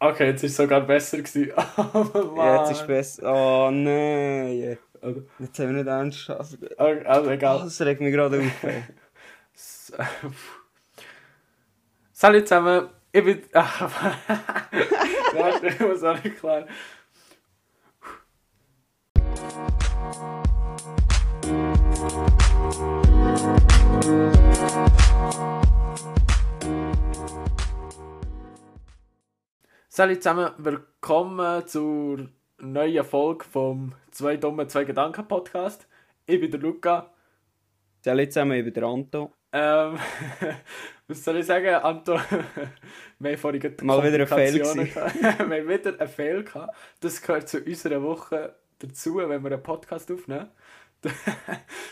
Okay, jetzt ist es sogar besser gewesen. Oh, ja, jetzt ist es besser. Oh nein. Jetzt haben wir nicht ernst. Also, also egal. Oh, das regt mich gerade auf. Salut zusammen, ich bin. Ach, Warte, ich muss auch nicht klar. Salut zusammen, willkommen zur neuen Folge vom Zwei Dumme, Zwei Gedanken Podcast. Ich bin der Luca. Salut zusammen, ich bin der Anto. Ähm, was soll ich sagen, Anto? wir haben vorhin Mal wieder ein Fail wir haben wieder einen Fail gehabt. Das gehört zu unserer Woche dazu, wenn wir einen Podcast aufnehmen.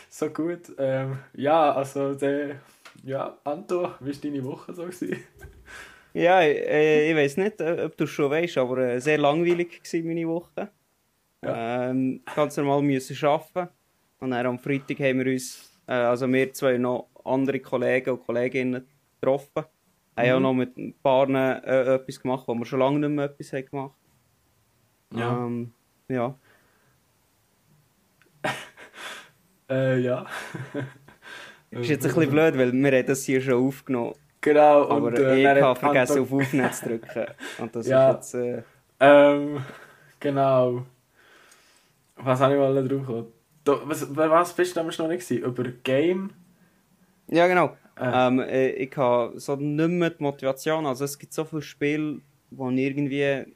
so gut. Ähm, ja, also der, ja, Anto, wie war deine Woche so? Gewesen? Ja, äh, ich weiß nicht, äh, ob du es schon weißt, aber äh, sehr langweilig war meine Woche. Ja. Ähm, ganz normal müssen arbeiten. Und dann am Freitag haben wir uns, äh, also wir zwei noch andere Kollegen und Kolleginnen getroffen. Mhm. Haben auch noch mit ein paar äh, etwas gemacht, wo wir schon lange nicht mehr etwas haben gemacht Ja. Ähm, ja. äh, ja. ist jetzt ein bisschen blöd, weil wir haben das hier schon aufgenommen Genau. Aber und, äh, ich habe vergessen, auf Aufnehmen zu drücken. Und das ja, ist jetzt... Äh... Ähm, genau. Was habe ich mal drauf? Was, was bist du damals noch nicht gewesen? Über Game? Ja, genau. Äh. Ähm, äh, ich habe so nicht mehr die Motivation. Also es gibt so viele Spiele, wo ich irgendwie...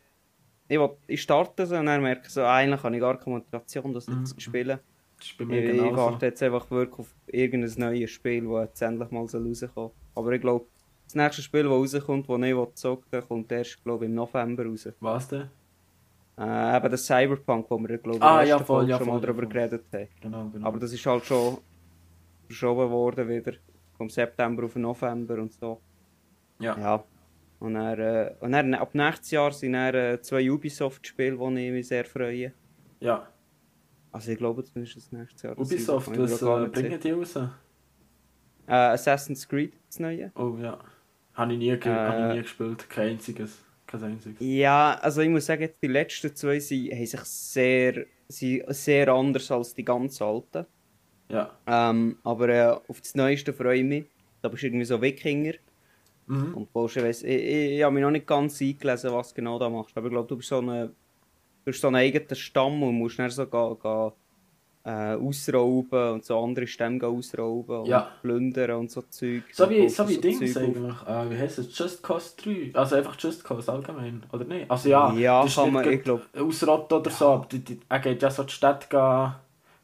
Ich, will, ich starte so und dann merke ich so, eigentlich habe ich gar keine Motivation, das mhm. zu spielen. Das ist bei mir ich, ich warte jetzt einfach wirklich auf irgendein neues Spiel, das jetzt endlich mal so rauskommt. Aber ich glaube, das nächste Spiel, das rauskommt, das ich zocken kommt erst, glaube im November raus. Was denn? Äh, eben das Cyberpunk, wo wir, glaube ich, ah, ja, voll, ja, schon voll, mal darüber geredet haben. Genau, genau. Aber das ist halt schon verschoben worden wieder. Vom September auf November und so. Ja. ja. Und, dann, äh, und dann, ab nächstes Jahr sind dann, äh, zwei Ubisoft-Spiele, die ich mich sehr freue. Ja. Also ich glaube, das ist das nächste Jahr. Ubisoft, was äh, bringen die raus? Äh, Assassin's Creed, das neue. Oh ja. Habe ich nie, ge äh, hab ich nie gespielt, kein einziges. Kein einziges. Ja, also ich muss sagen, die letzten zwei sind, haben sich sehr, sind sehr anders als die ganz alten. Ja. Ähm, aber äh, auf das Neueste freue ich mich. Da bist du irgendwie so Wikinger. Mhm. Und ich, ich, ich, ich habe mich noch nicht ganz eingelesen, was genau da machst. Aber ich glaube, du bist so, du bist so ein eigener Stamm und musst dann so gehen, gehen äh, ausrauben und so andere Stämme ausrauben und ja. plündern und so Zeug. So wie, so wie so Dings eigentlich. Äh, wie heißt es? Just Cause 3? Also einfach Just Cause allgemein, oder nicht? Also ja, ja das kann man, ich glaube. Ausrotten oder so, aber die, die, er geht ja so die Stadt gehen.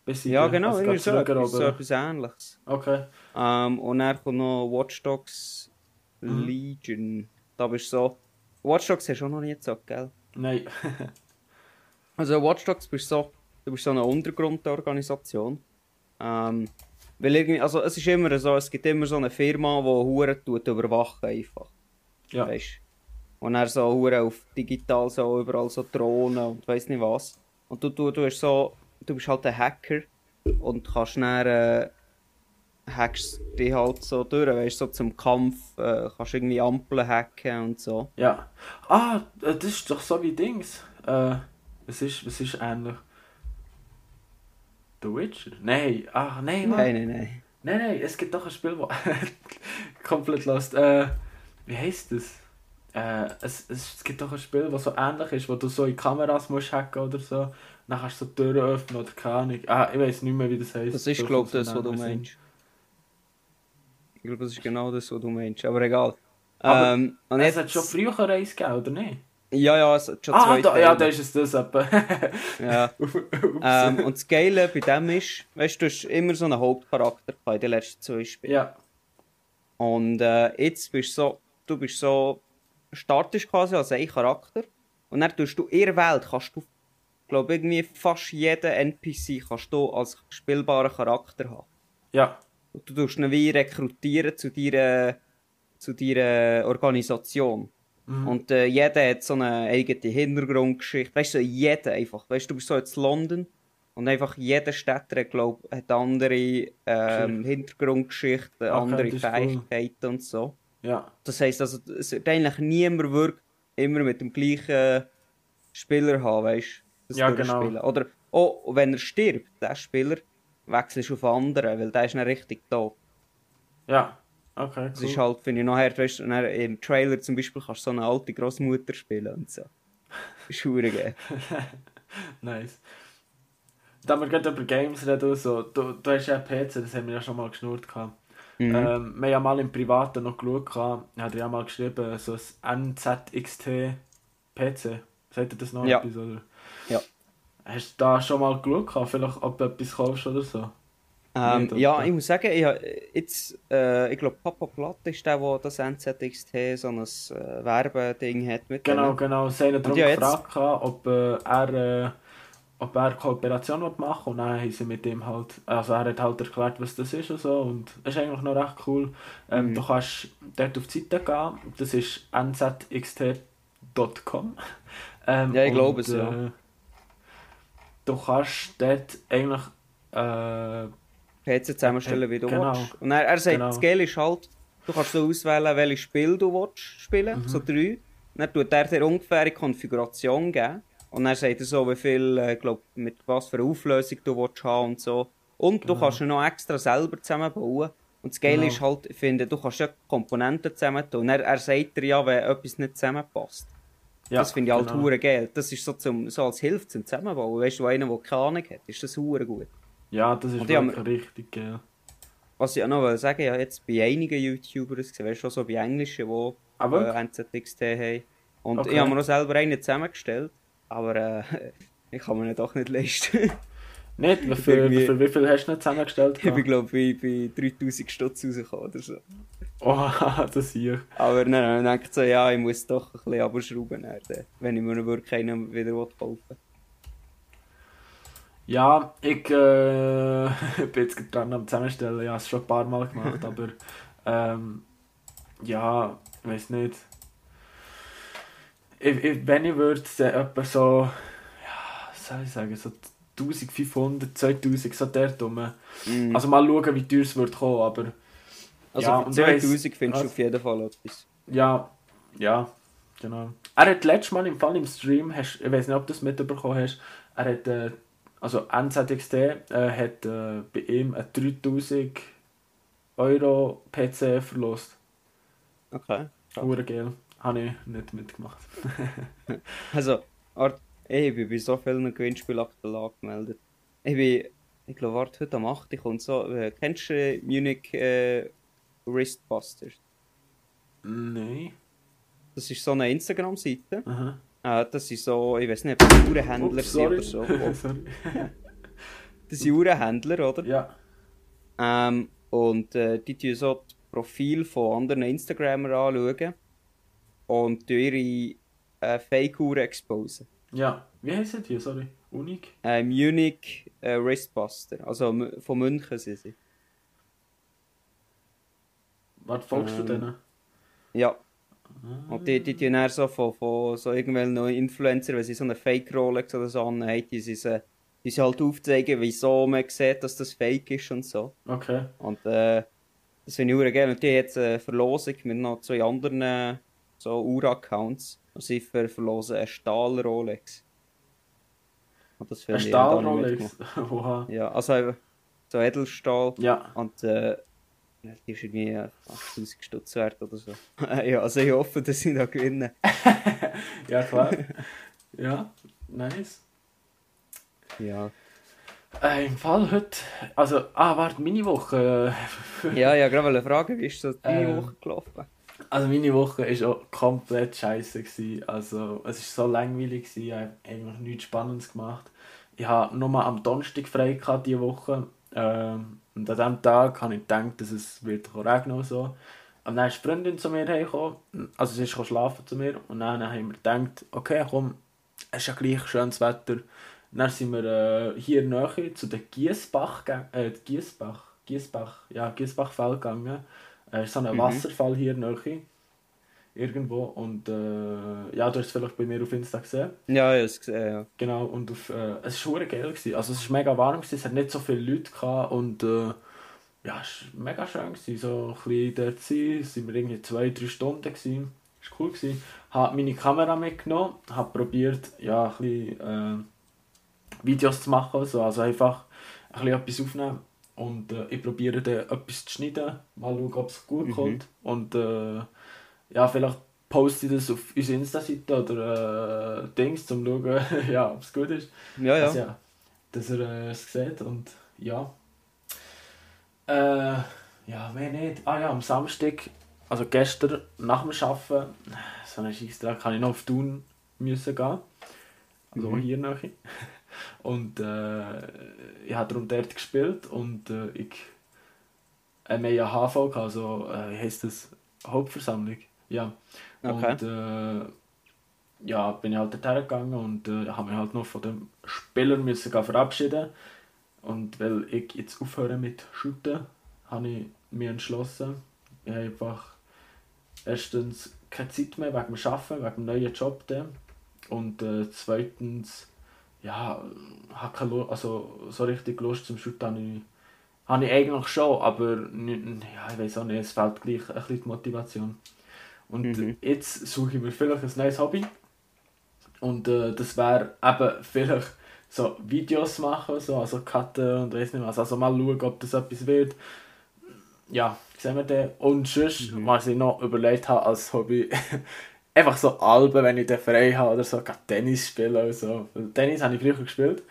Besiegen. Ja, genau, also ist so, etwas, so etwas ähnliches. Okay. Ähm, und dann kommt noch Watch Dogs mhm. Legion. Da bist du so. Watch Dogs hast du auch noch nie gezockt, gell? Nein. also Watch Dogs bist so du bist so eine Untergrundorganisation. Ähm, weil irgendwie, also es ist immer so, es gibt immer so eine Firma, die Huren tut überwachen einfach. Ja. Weißt? Und er so Huren auf digital so überall so Drohnen und weiß nicht was. Und du, du, du bist so, du bist halt ein Hacker und kannst dann äh, hackst dich halt so durch, weißt so zum Kampf, äh, kannst irgendwie Ampeln hacken und so. Ja. Ah, das ist doch so wie Dings. Äh, es ist, es ist ähnlich. The Witcher? Nein, ach nein, Mann. Nein, nein, nein. Nein, nein, es gibt doch ein Spiel, wo. komplett lost. Äh, wie heißt das? Äh, es, es, gibt doch ein Spiel, das so ähnlich ist, wo du so in Kameras musst hacken oder so. Dann kannst du so Türen öffnen oder keine Ahnung. Ah, ich weiß nicht mehr, wie das heißt. Das ist, glaube ich, das, was du meinst. Ich glaube, das ist genau das, was du meinst. Aber egal. Aber ähm, es hat schon früher Reis gegeben, oder nicht? Ja, ja, es hat schon ah, zwei da, Ja, da ist es das etwa. ja. ähm, und das Geile bei dem ist, weißt du, du hast immer so einen Hauptcharakter bei den letzten zwei Spielen. Ja. Und äh, jetzt bist du so, du bist so, startest quasi als ein Charakter und dann tust du in der Welt, kannst du, glaube irgendwie fast jeden NPC kannst du als spielbaren Charakter haben. Ja. Und du tust ihn wie rekrutieren zu deiner, zu deiner Organisation. Mhm. Und äh, jeder hat so eine eigene Hintergrundgeschichte. Weißt du, so jeder einfach. Weißt du, du bist so jetzt London und einfach jeder Städter, glaube hat andere ähm, Hintergrundgeschichten, okay, andere Fähigkeiten cool. und so. Ja. Das heisst, also, es wird eigentlich niemand wirklich immer mit dem gleichen Spieler haben, weißt du? Ja, genau. Oder oh, wenn er stirbt, der Spieler, wechselst du auf anderen, weil der ist nicht richtig da. Ja, okay. Cool. Das ist halt, finde ich, nachher, weißt du, im Trailer zum Beispiel kannst du so eine alte Großmutter spielen und so. Ist geil. nice. Da wir gerade über Games reden, so, du, du hast ja PC, das haben wir ja schon mal geschnurrt. Gehabt. Mhm. Ähm, wir haben ja mal im Privaten noch geschaut, hat er ja mal geschrieben, so ein NZXT PC. Sagt ihr das noch ja. etwas? Oder? Ja. Hast du da schon mal geschaut, vielleicht ob du etwas kaufst oder so? Ähm, ja, ich muss sagen, ich, jetzt, äh, ich glaube, Papa Platt ist der, der das NZXT so ein äh, Werbeding hat mit Genau, denen. genau. Sie haben darum gefragt, jetzt... ob äh, er... Äh, ob er Kooperation machen will und dann haben sie mit ihm halt, also er hat halt erklärt, was das ist und so und das ist eigentlich noch recht cool. Ähm, mhm. Du kannst dort auf die Seite gehen, das ist nzxt.com. Ähm, ja, ich glaube es, ja. Äh, du kannst dort eigentlich äh, PC zusammenstellen, wie du genau. willst. Und er, er sagt, genau. das Geile ist halt, du kannst so auswählen, welches Spiel du willst spielen, mhm. so drei. Dann tut er dir ungefähre Konfiguration geben. Und dann sagt er so, wie viel, äh, glaub, mit was für eine Auflösung du willst haben und so. Und genau. du kannst ihn noch extra selber zusammenbauen. Und das Geile genau. ist halt, ich finde, du kannst ja Komponenten zusammentun. Und er, er sagt dir ja, wenn etwas nicht zusammenpasst. Ja, das finde ich halt genau. geil. Das ist so, zum, so als Hilfe zum Zusammenbauen. Weißt du, einer, der keine Ahnung hat, ist das hure gut. Ja, das ist wirklich richtig geil. Was ich auch noch will sagen, ja jetzt bei einigen YouTubern gesehen, weißt du, so bei Englischen, die äh, NZXT haben. Und okay. ich habe mir auch selber einen zusammengestellt. Aber äh, ich kann mir ihn doch nicht leisten. nicht? Für, für, für wie viel hast du nicht zusammengestellt? Ich glaube, bei, bei 3000 Stutz rausgekommen oder so. Oh, das hier. Aber nein, dann denke ich so, ja, ich muss doch ein bisschen abschrauben, wenn ich mir wirklich einen wieder kaufen will. Ja, ich äh, bin jetzt dran am Zusammenstellen. Ich habe es schon ein paar Mal gemacht, aber ähm, ja, ich weiß nicht ich, ich, wenn ich würde, dann etwa so, ja, was soll ich sagen, so 1500, 2000, so der dumme. Mm. Also mal schauen, wie teuer es wird kommen, aber... Also ja, für 2000 findest du auf jeden Fall etwas. Ja, ja, genau. Er hat letztes Mal im Fall im Stream, hast, ich weiß nicht, ob du das mitbekommen hast, er hat, äh, also NZXT äh, hat äh, bei ihm einen 3000 Euro PC verlost. Okay. Hure geil. Habe ich nicht mitgemacht. also, Art, ich bin bei so vielen Gewinnspielen aktuell angemeldet. Ich bin, ich glaube, warte, heute am 8. kommt so, äh, kennst du Munich äh, Wristbusters? Nein. Das ist so eine Instagram-Seite. Äh, das ist so, ich weiß nicht, ob das Uhrenhändler sind oder so. das sind Uhrenhändler, oder? Ja. Ähm, und äh, die tun so das Profil von anderen Instagramern anschauen und ihre äh, Fake-Uhren exposen. Ja, wie heißen die? Sorry, Unik? Äh, Munich äh, Wristbuster, also von München sind sie. Was folgst ähm, du denen? Ja. Ah. Und die, die tun dann so von, von so irgendwelchen Influencer, wenn sie so eine Fake-Rolex oder so anhaben, die sie, die sie halt aufzeigen, wieso man sieht, dass das Fake ist und so. Okay. Und äh, das finde ich auch geil. Und die jetzt eine Verlosung mit noch zwei anderen so Uhr-Accounts und sie verlosen einen Stahl-Rolex. Ein Stahl-Rolex? ja, also so Edelstahl. Ja. Und äh, die ist irgendwie 8000 Stutz wert oder so. ja, also ich hoffe, dass sie da gewinnen. ja, klar. ja, nice. Ja. Äh, Im Fall heute, also, ah, warte, meine Woche. ja, ja, gerade eine Frage, wie ist so deine äh, Woche gelaufen? Also meine Woche war auch komplett scheiße. Also es war so langweilig, gewesen. ich habe eigentlich nichts Spannendes gemacht. Ich hatte nur am Donnerstag frei gehabt, diese Woche. Ähm, und an diesem Tag habe ich gedacht, dass es wird regnen und so. Und dann ist die Freundin zu mir hergekommen, also sie ist schlafen zu mir. Und dann haben wir gedacht, okay komm, es ist ja gleich schönes Wetter. dann sind wir äh, hier näher zu den Giesbach, äh, Giesbach, Giesbach, ja, Giesbachfeld gegangen. Es ist so ein mhm. Wasserfall hier nahe. Irgendwo. Und äh, ja, du hast es vielleicht bei mir auf Insta gesehen. Ja, ich habe es gesehen, ja. Genau, und auf, äh, es war geil. Gewesen. Also es war mega warm, gewesen, es hat nicht so viele Leute gehabt und äh, ja, es war mega schön. Gewesen. So ein bisschen dort sein, sind wir irgendwie zwei, drei Stunden. Gewesen. war cool. Ich habe meine Kamera mitgenommen, habe probiert, ja, ein bisschen äh, Videos zu machen, so. also einfach ein bisschen etwas aufnehmen. Und äh, ich probiere dann etwas zu schneiden, mal schauen, ob es gut mhm. kommt. Und äh, ja, vielleicht poste ich das auf unsere Insta-Seite oder äh, Dings, um zu schauen, ja, ob es gut ist. Ja, ja. Also, ja dass er äh, es sieht und ja. Äh, ja, mehr nicht. Ah ja, am Samstag, also gestern nach dem Arbeiten, so einen Scheissdreck, kann ich noch auf Thun müssen gehen. Also mhm. hier noch. Und äh, ich habe darum dort gespielt und äh, ich äh, wir ja HV, also äh, wie heisst das? Hauptversammlung. Ja. Okay. Und äh, ja, bin ich halt dorthin gegangen und äh, habe mich halt noch von den Spielern müssen verabschieden. Und weil ich jetzt aufhöre mit Shooten, habe ich mich entschlossen. Ich habe einfach erstens keine Zeit mehr wegen dem Arbeiten, wegen dem neuen Job. Dann. Und äh, zweitens, ja, habe keine Lust, also so richtig Lust zum Shooten habe ich, habe ich eigentlich schon, aber nicht, ja, ich weiß auch nicht, es fehlt gleich ein bisschen die Motivation. Und mhm. jetzt suche ich mir vielleicht ein neues Hobby. Und äh, das wäre eben vielleicht so Videos machen, so, also cutten und weiß nicht was. Also mal schauen, ob das etwas wird. Ja, sehen wir dann. Und sonst, mhm. was ich noch überlegt habe als Hobby, einfach so Alben, wenn ich den frei habe oder so, Tennis spielen oder so. Tennis habe ich früher gespielt.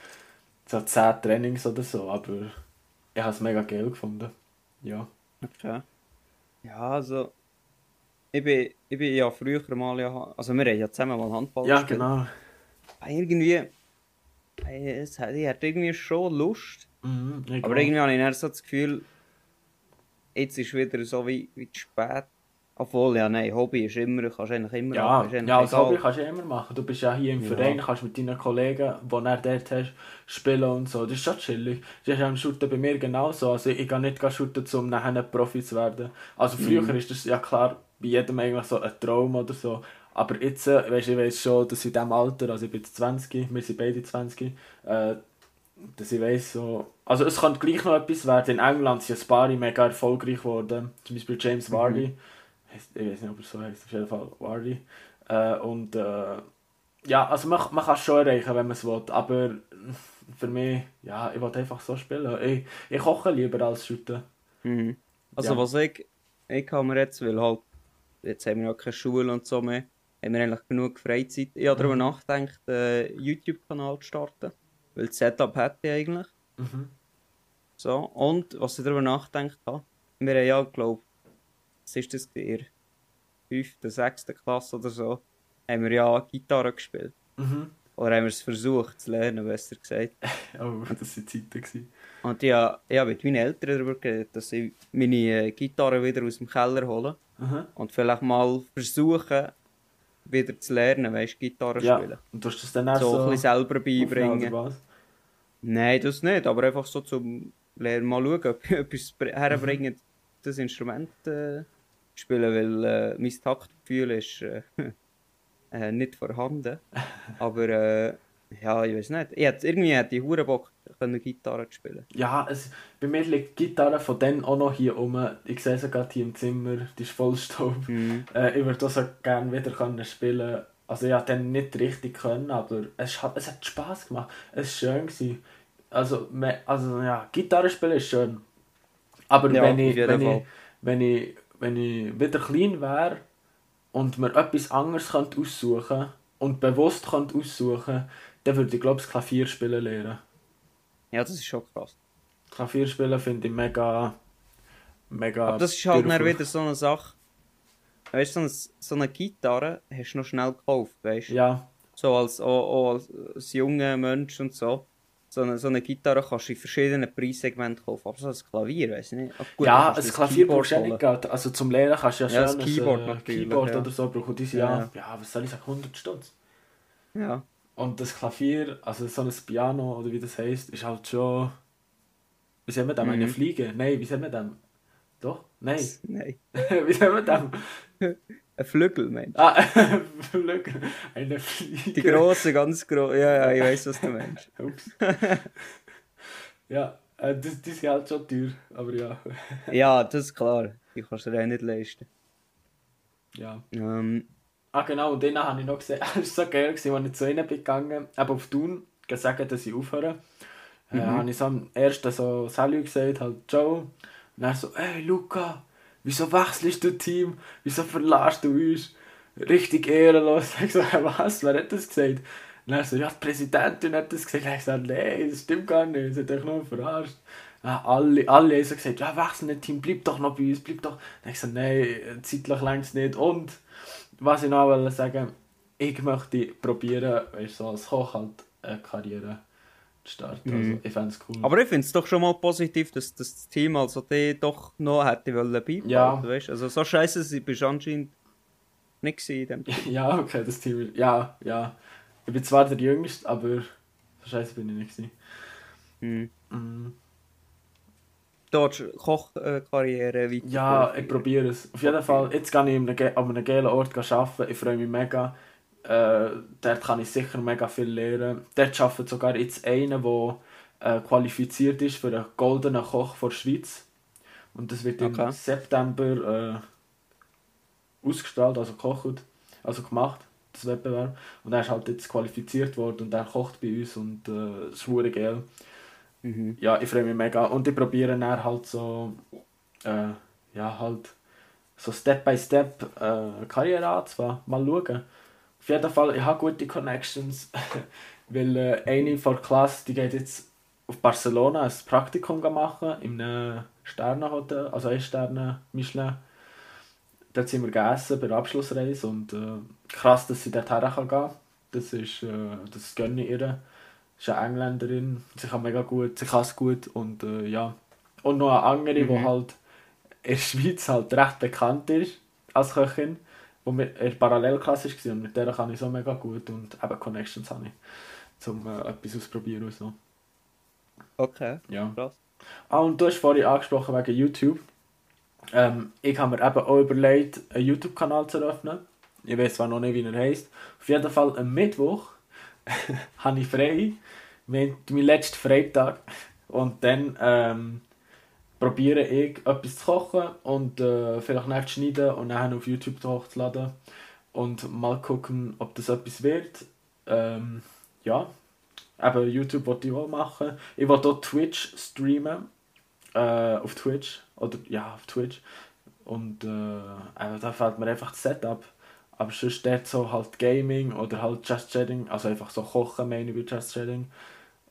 So 10 Trainings oder so, aber ich habe es mega geil gefunden. Ja. Okay. Ja, also ich bin, ich bin ja früher mal, ja, also wir haben ja zusammen mal Handball Ja, gespielt. genau. Irgendwie, es hat, ich hatte irgendwie schon Lust, mhm, aber irgendwie habe ich dann so das Gefühl, jetzt ist wieder so wie, wie zu spät. Obwohl, ja, nein, Hobby ist immer, kannst eigentlich immer ja, machen. Ja, als Hobby kannst du immer machen. Du bist ja hier im ja. Verein, kannst mit deinen Kollegen, die du dort hast, spielen und so. Das ist schon chillig. Das ist am Shooten bei mir genauso. Also ich gehe nicht shooten, um nachher Profi zu werden. Also früher mhm. ist das ja klar, bei jedem eigentlich so ein Traum oder so. Aber jetzt, äh, weißt, ich weiß schon, dass in diesem Alter, also ich bin jetzt 20, wir sind beide 20, äh, dass ich weiss, so, also es könnte gleich noch etwas werden. In England sind ein paar mega erfolgreich geworden, zum Beispiel James Vardy, mhm. ich weiß nicht, ob er so heißt, auf jeden Fall Vardy. Äh, und äh, ja, also man, man kann es schon erreichen, wenn man es will, aber für mich, ja, ich will einfach so spielen. Ich, ich koche lieber als shooten. Mhm. Also ja. was ich, ich kann mir jetzt, weil halt jetzt haben wir ja keine Schule und so mehr, haben wir eigentlich genug Freizeit. Ich habe darüber mhm. nachgedacht, einen YouTube-Kanal zu starten, weil das Setup hätte ich eigentlich. Mhm. So, und was ich darüber nachgedacht habe, wir haben ja, glaube was ist das in der 5., 6. Klasse oder so, haben wir ja Gitarre gespielt. Mhm. Oder haben wir es versucht zu lernen, besser gesagt. oh, das waren Zeiten. Und ich habe, ich habe mit meinen Eltern darüber geredet, dass ich meine äh, Gitarre wieder aus dem Keller hole. Aha. Und vielleicht mal versuchen, wieder zu lernen, weißt du, Gitarre ja. spielen. Und du hast das dann auch so, so ein bisschen selber beibringen. Nein, das nicht, aber einfach so zum Lernen mal schauen, ob ich etwas herbringen, mhm. das Instrument äh, spielen, weil äh, mein Taktgefühl ist äh, äh, nicht vorhanden. aber äh, ja, ich weiß nicht. Ich hätte, irgendwie hätte ich hure Bock, können Gitarre zu spielen. Ja, es, bei mir liegt die Gitarre von denen auch noch hier rum. Ich sehe sie gerade hier im Zimmer, die ist voll Staub. Mhm. Äh, ich würde auch gerne wieder können spielen Also ich konnte dann nicht richtig können, aber es hat, es hat Spass gemacht. Es war schön. Gewesen. Also, also ja, Gitarre spielen ist schön. Aber ja, wenn, ich, wenn, ich, wenn, ich, wenn ich wieder klein wäre und mir etwas anderes könnte aussuchen und bewusst könnte aussuchen dann würde ich glaube ich Klavier spielen lernen. Ja, das ist schon krass. Klavier spielen finde ich mega. mega. Aber das ist halt dann wieder so eine Sache. Weißt du, so, so eine Gitarre hast du noch schnell gekauft, weißt du? Ja. So als, auch, als, als junger Mensch und so. So eine, so eine Gitarre kannst du in verschiedenen Preissegmenten kaufen. Aber so ein Klavier, weiß ich nicht. Ach, gut, ja, ein Klavier brauchst du nicht Geld. Also zum Lernen kannst du ja, ja schon ein Keyboard, ein, Keyboard ja. oder so brauchen. Diese ja. ja, ja, was soll ich sagen, 100 Stutz. Ja. Und das Klavier, also so ein Piano oder wie das heißt, ist halt schon. Wie soll man dem? Mhm. Eine Fliege? Nein, wie soll man dem? Doch? Nein. Nein. wie soll man dem? Ein Flügel, Mensch. Ah, ein Flügel. Eine Fliege. Die große, ganz große. Ja, ja, ich weiß, was du meinst. Ups. ja, äh, das, die sind halt schon teuer, aber ja. ja, das ist klar. Die kannst du dir auch nicht leisten. Ja. Ähm, Ah genau, und dann habe ich noch gesehen, es war so geil, als ich zu ihnen bin gegangen, eben auf Thun, gesagt, dass ich aufhöre. Äh, mhm. Äh, habe ich so am ersten so Salü gesagt, halt Ciao. Und dann so, ey Luca, wieso wechselst du Team? Wieso verlässt du uns? Richtig ehrenlos. Ich so, was, wer hat das gesagt? Und er so, ja, die Präsidentin hat das gesagt. Ich so, nein, das stimmt gar nicht, sie hat euch nur verarscht. Ja, alle, alle haben so gesagt, ja, wechsel nicht Team, bleib doch noch bei uns, bleib doch. Und ich so, nein, zeitlich längst nicht. Und, was ich noch wollte sagen, ich möchte probieren, weißt, so als Koch halt eine Karriere zu starten. Mhm. Also, ich fände es cool. Aber ich finde es doch schon mal positiv, dass, dass das Team also die doch noch hätte wollen beibehalten, ja. weißt? Also so scheiße sie bist anscheinend nicht in dem Team. Ja, okay, das Team, ja, ja. Ich bin zwar der Jüngste, aber so scheiße bin ich nicht Mhm. Mhm. Dort Kochkarriere weiter. Ja, ich probiere es. Auf jeden Fall, jetzt gehe ich an einem, einem geilen Ort arbeiten. Ich freue mich mega. Äh, dort kann ich sicher mega viel lernen. Dort arbeitet sogar jetzt einer, der äh, qualifiziert ist für einen goldenen Koch der Schweiz. Und das wird okay. im September äh, ausgestrahlt, also gekocht, also gemacht, das Wettbewerb. Und er ist halt jetzt qualifiziert worden und er kocht bei uns und äh, ist geil. Mhm. Ja, ich freue mich mega. Und ich probiere dann halt so, äh, ja, halt so Step by Step äh, Karriere anzufangen. Mal schauen. Auf jeden Fall, ich habe gute Connections, weil äh, eine von der Klasse, die geht jetzt auf Barcelona ein Praktikum machen, in einem Sternenhotel, also ein Sterne Michelin. Dort sind wir gegessen bei der Abschlussreise und äh, krass, dass sie dorthin gehen kann. Das ist, äh, das gönne ich ihr ist eine Engländerin, sie kann mega gut, sie kann es gut und äh, ja. Und noch eine andere, mhm. die halt in der Schweiz halt recht bekannt ist als Köchin, die mit in Parallelklasse war und mit der kann ich so mega gut und eben Connections habe ich, um äh, etwas auszuprobieren und so. Okay, ja. krass. Ah, und du hast vorhin angesprochen wegen YouTube. Ähm, ich habe mir eben auch überlegt, einen YouTube-Kanal zu eröffnen. Ich weiß zwar noch nicht, wie er heisst. Auf jeden Fall am Mittwoch habe ich frei. Mein letzten Freitag. Und dann ähm, probiere ich etwas zu kochen und äh, vielleicht nicht zu schneiden und dann auf YouTube hochzuladen. Und mal gucken, ob das etwas wird. Ähm, ja, eben YouTube wollte ich auch machen. Ich wollte auch Twitch streamen. Äh, auf Twitch. Oder ja, auf Twitch. Und äh, da fällt mir einfach das Setup. Aber sonst dort so halt Gaming oder halt Just Chatting, also einfach so Kochen meine ich Just Chatting.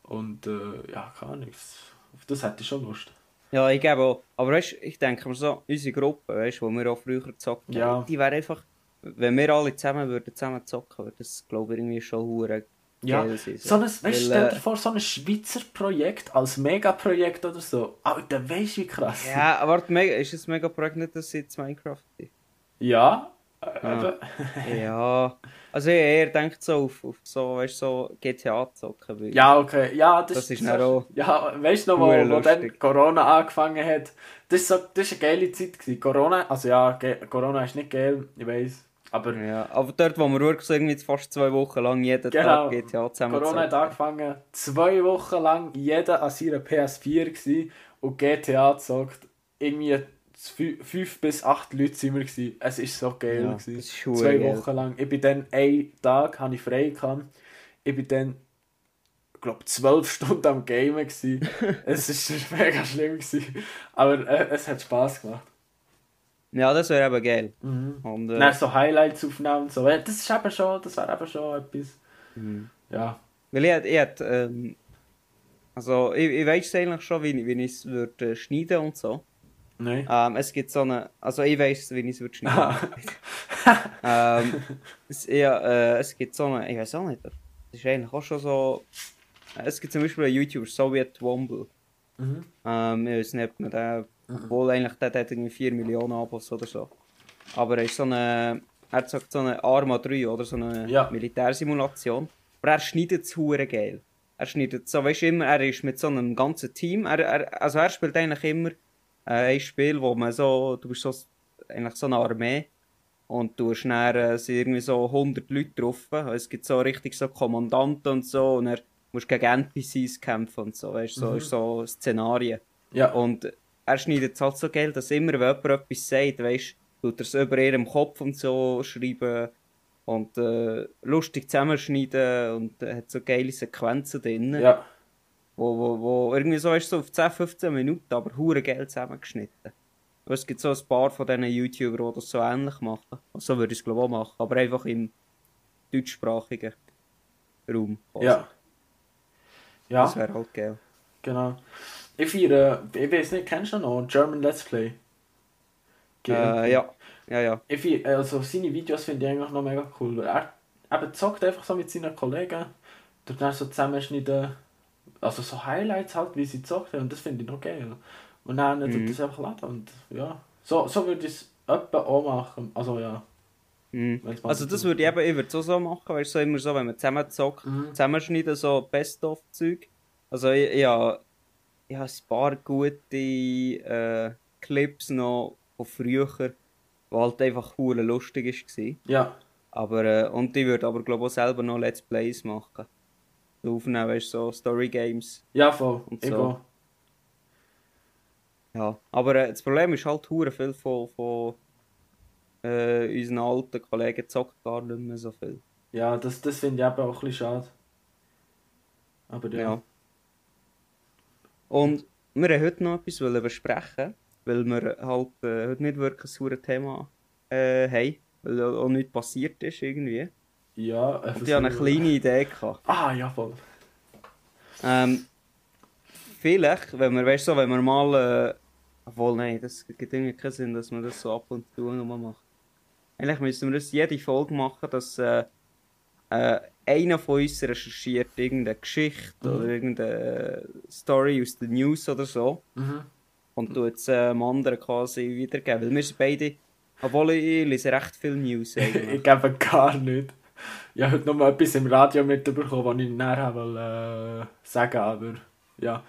Und äh, ja, kann nichts. Auf das hätte ich schon Lust. Ja, ich gebe auch. Aber weißt, ich denke mir so, unsere Gruppe, weißt, wo wir auch früher gezockt haben, ja. die wäre einfach, wenn wir alle zusammen würden zusammen zocken, würde das glaube ich irgendwie schon hure ja, sein. So ein, weißt, Weil, stell dir äh, vor, so ein Schweizer Projekt als Megaprojekt oder so. Alter, weißt du wie krass? Ja, aber ist das Megaprojekt nicht, dass jetzt Minecraft ist? Ja, Ah. ja. Also ich eher denkt so auf, auf so, weißt, so GTA zocken. Ja, okay. Ja, das, das ist das auch Ja, weißt du noch, wo, wo dann Corona angefangen hat? Das war so, das eine geile Zeit. Gewesen. Corona, also ja, Corona ist nicht geil, ich weiß. Aber, ja, aber dort, wo wir wirklich so irgendwie fast zwei Wochen lang jeden genau, Tag GTA zusammen Corona hat angefangen, zwei Wochen lang jeder an seiner PS4 gewesen und GTA zockt. Irgendwie fünf bis acht Leute sind wir gewesen. Es war so geil. Ja, Zwei Wochen geil. lang. Ich bin dann einen Tag ich frei gehabt. Ich bin dann glaube zwölf Stunden am Gamen gewesen. es war mega schlimm gewesen. Aber äh, es hat Spaß gemacht. Ja, das wäre eben geil. Mhm. Und, äh, dann so Highlights aufnehmen so. Das ist eben schon, das wäre eben schon etwas. Mhm. Ja. Weil ich, ich ähm, also ich, ich weiß eigentlich schon, wie, wie ich es würde schneiden und so. Nein. Ähm, es gibt so eine. Also ich weiß, wie ich es würde schneiden. ähm, es, ja, äh, es gibt so eine. Ich weiß auch nicht. Das ist eigentlich auch schon so. Es gibt zum Beispiel einen YouTuber, Soviet Womble. Mhm. Ähm, ich weiß nicht, ob man den. Mhm. Obwohl eigentlich der, der hat irgendwie 4 Millionen Abos oder so. Aber er ist so eine. Er hat so eine Arma 3 oder so eine ja. Militärsimulation. Aber er schneidet es hure geil. Er schneidet so, weißt du immer, er ist mit so einem ganzen Team. Er, er, also er spielt eigentlich immer äh, ein Spiel, wo man so, du bist so, eigentlich so eine Armee und du hast dann äh, irgendwie so 100 Leute drauf. Es gibt so richtig so Kommandanten und so und er musst gegen NPCs kämpfen und so, weißt so, mhm. ist so Szenarien. Ja. Und er schneidet es halt so geil, dass immer, wenn jemand etwas sagt, weißt tut er es über ihrem Kopf und so schreiben, und äh, lustig zusammenschneiden und äh, hat so geile Sequenzen drin. Ja. Wo, wo, wo irgendwie so ist so auf 10, 15 Minuten, aber hure geil zusammengeschnitten. Und es gibt so ein paar von diesen YouTubern, die das so ähnlich machen. Und so würde ich es glaube ich auch machen, aber einfach im deutschsprachigen Raum. quasi. Ja. Ja, Das wäre halt geil. genau. Ich feiere, ich weiß nicht, kennst du noch German Let's Play? Äh, ja, ja, ja. Ich find, also seine Videos finde ich eigentlich noch mega cool. Er eben zockt einfach so mit seinen Kollegen, tut dann so zusammenschneiden, also so Highlights halt, wie sie zockt und das finde ich noch geil. Und dann tut Mhm. das einfach laden und ja, so, so würde ich es etwa auch machen. Also ja. Mhm. Also das würde ich eben, ich würde es auch so machen, weißt du, so immer so, wenn man zusammen zockt, Mhm. zusammenschneiden, so Best-of-Zeug. Also ich, ich, habe, ich habe ein paar gute äh, Clips noch von früher, die halt einfach cool lustig war. Ja, Aber, äh, und ich würde aber glaube ich auch selber noch Let's Plays machen. Aufnehmen, weißt so Story Games. ja voll. Und so. Ja. Aber äh, das Problem ist halt, hure viel von, von äh, unseren alten Kollegen zockt gar nicht mehr so viel. Ja, das, das finde ich eben auch ein bisschen schade. Aber ja. Ja. Und wir wollten heute noch etwas besprechen, weil wir halt äh, heute nicht wirklich ein Thema äh, haben, weil auch nichts passiert ist irgendwie. Ja, ich hatte eine kleine Idee. Gehabt. Ah, ja, voll. Ähm, vielleicht, wenn wir, weißt du, so, wenn wir mal, äh, obwohl, nein, das gibt irgendwie keinen Sinn, dass man das so ab und zu nochmal macht. Eigentlich müssen wir das jede Folge machen, dass äh, äh, einer von uns recherchiert irgendeine Geschichte Mhm. oder irgendeine Story aus den News oder so Mhm. und tut es äh, dem anderen quasi wiedergeben. Weil wir sind beide, obwohl ich, ich lese recht viel News ich gebe gar nicht. Ich habe heute noch mal etwas im Radio mitbekommen, was ich nicht näher wollte äh, sagen, aber ja.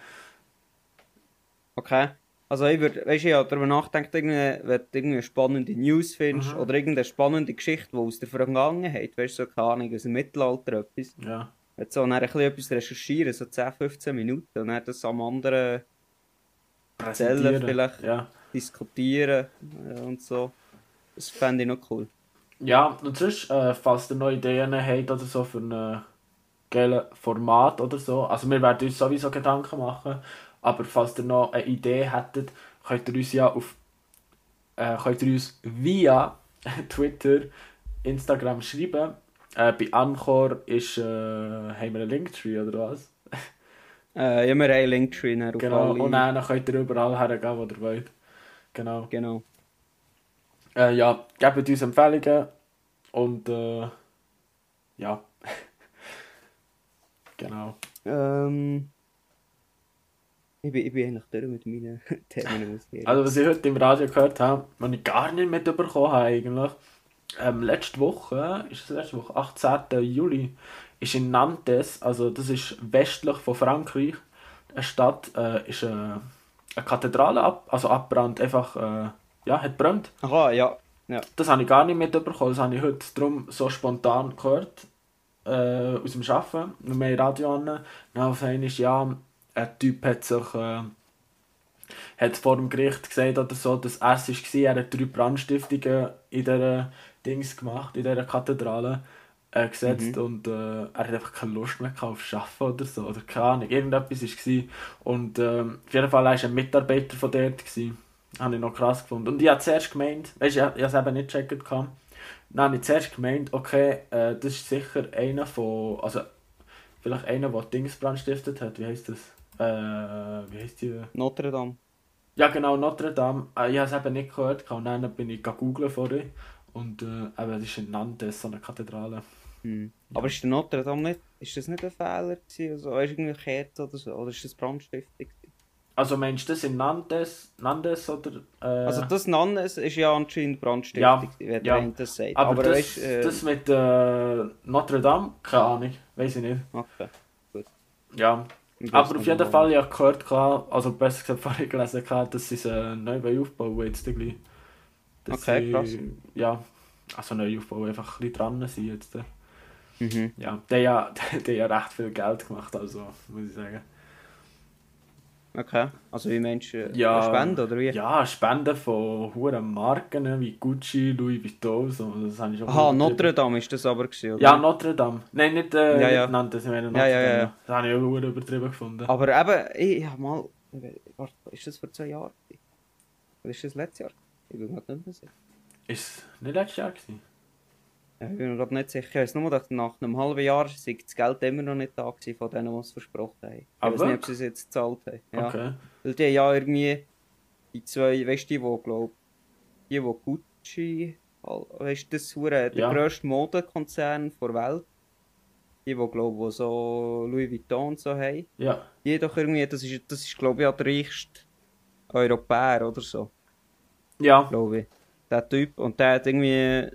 Okay. Also ich würde, weißt du, ich habe darüber nachgedacht, wenn du irgendwie eine spannende News findest Mhm. oder irgendeine spannende Geschichte, die aus der Vergangenheit, weißt du, so keine Ahnung, aus dem Mittelalter etwas, Ja. wenn du so dann ein bisschen etwas recherchieren, so 10, 15 Minuten und dann das am anderen erzählen, vielleicht Ja. diskutieren äh, und so. Das fände ich noch cool. Ja, und sonst, äh, falls ihr noch Ideen habt oder so für ein geiles Format oder so, also wir werden uns sowieso Gedanken machen, aber falls ihr noch eine Idee hättet, könnt ihr uns ja auf äh, könnt ihr uns via Twitter, Instagram schreiben. Äh, bei Anchor ist, äh, haben wir einen Linktree oder was? Äh, ja, wir haben einen Linktree Genau, und dann könnt ihr überall hergehen, wo ihr wollt. Genau. Genau. Äh, ja, gebt uns Empfehlungen und äh, ja. genau. Ähm, ich, bin, ich bin eigentlich durch mit meinen Themen. Also was ich heute im Radio gehört habe, was ich gar nicht mitbekommen habe eigentlich, ähm, letzte Woche, ist es letzte Woche, 18. Juli, ist in Nantes, also das ist westlich von Frankreich, eine Stadt, äh, ist äh, eine Kathedrale ab, also abbrannt, einfach, äh, ja, hat brennt. Aha, ja. ja. Das habe ich gar nicht mitbekommen, das habe ich heute drum so spontan gehört, äh, aus dem Arbeiten, wir haben Radio an, dann auf einmal, ja, ein Typ hat sich, äh, hat vor dem Gericht gesagt oder so, dass er es war, er hat drei Brandstiftungen in dieser Dings gemacht, in dieser Kathedrale äh, gesetzt Mhm. und äh, er hat einfach keine Lust mehr auf Arbeiten oder so, oder keine Ahnung, irgendetwas war es. Und ähm, auf jeden Fall war er ein Mitarbeiter von dort. Gewesen. Habe ich noch krass gefunden. Und ich habe zuerst gemeint, weißt du, ich, ich habe es eben nicht gecheckt. Dann habe ich zuerst gemeint, okay, äh, das ist sicher einer von, also vielleicht einer, der Dings brandstiftet hat, wie heißt das? Äh, wie heißt die? Notre Dame. Ja genau, Notre Dame. Äh, ich habe es eben nicht gehört und dann bin ich googeln vorher. Und äh, eben, das ist in Nantes, so eine Kathedrale. Hm. Aber ist der Notre Dame nicht, ist das nicht ein Fehler gewesen? Also, ist irgendwie verkehrt oder so? Oder ist das Brandstiftung? gewesen? Also meinst du das in Nantes, Nantes oder... Äh, Also das Nannes ist ja anscheinend Brandstiftung, Ja, ja. das sagt. aber, Aber, das, weißt, äh, das mit äh, Notre Dame, keine Ahnung, weiß ich nicht. okay. Ja, Ich aber auf jeden Fall, ich habe gehört, gehabt, also besser gesagt vorher gelesen, gehabt, dass sie es äh, neu aufbauen jetzt gleich. Dass Okay, sie, krass. Ja, also neu aufbauen, einfach ein bisschen dran sind jetzt. äh. Mhm. Ja, der ja, der, der ja recht viel Geld gemacht, also muss ich sagen. Okay, also wie Menschen ja, spenden oder wie? Ja, Spenden von hohen Marken wie Gucci, Louis Vuitton, so, das habe ich schon Aha, Notre Dame ist das aber gewesen, oder? Ja, Notre Dame. Nein, nicht, äh, ja, ja. genannt, das meine Notre ja, ja, Dame. ja. Das habe ich auch übertrieben gefunden. Aber eben, ich habe mal, warte, ist das vor zwei Jahren? Oder ist das letztes Jahr? Ich bin gerade nicht mehr sicher. Ist es nicht letztes Jahr gewesen? Ich bin mir gerade nicht sicher. Ich weiß nur, dass nach einem halben Jahr sei das Geld immer noch nicht da gewesen von denen, die es versprochen haben. Ich Ah, weiß nicht, ob sie es jetzt gezahlt haben. Ja. Okay. Weil die ja irgendwie die zwei, weißt du, die, wo, glaub, die, wo Gucci, weißt du, das hure der Ja. grösste Modekonzern der Welt. Die, die, glaub, wo so Louis Vuitton und so haben. Ja. Die doch irgendwie, das ist, das ist glaube ich, auch der reichste Europäer oder so, Ja. glaube ich. Der Typ. Und der hat irgendwie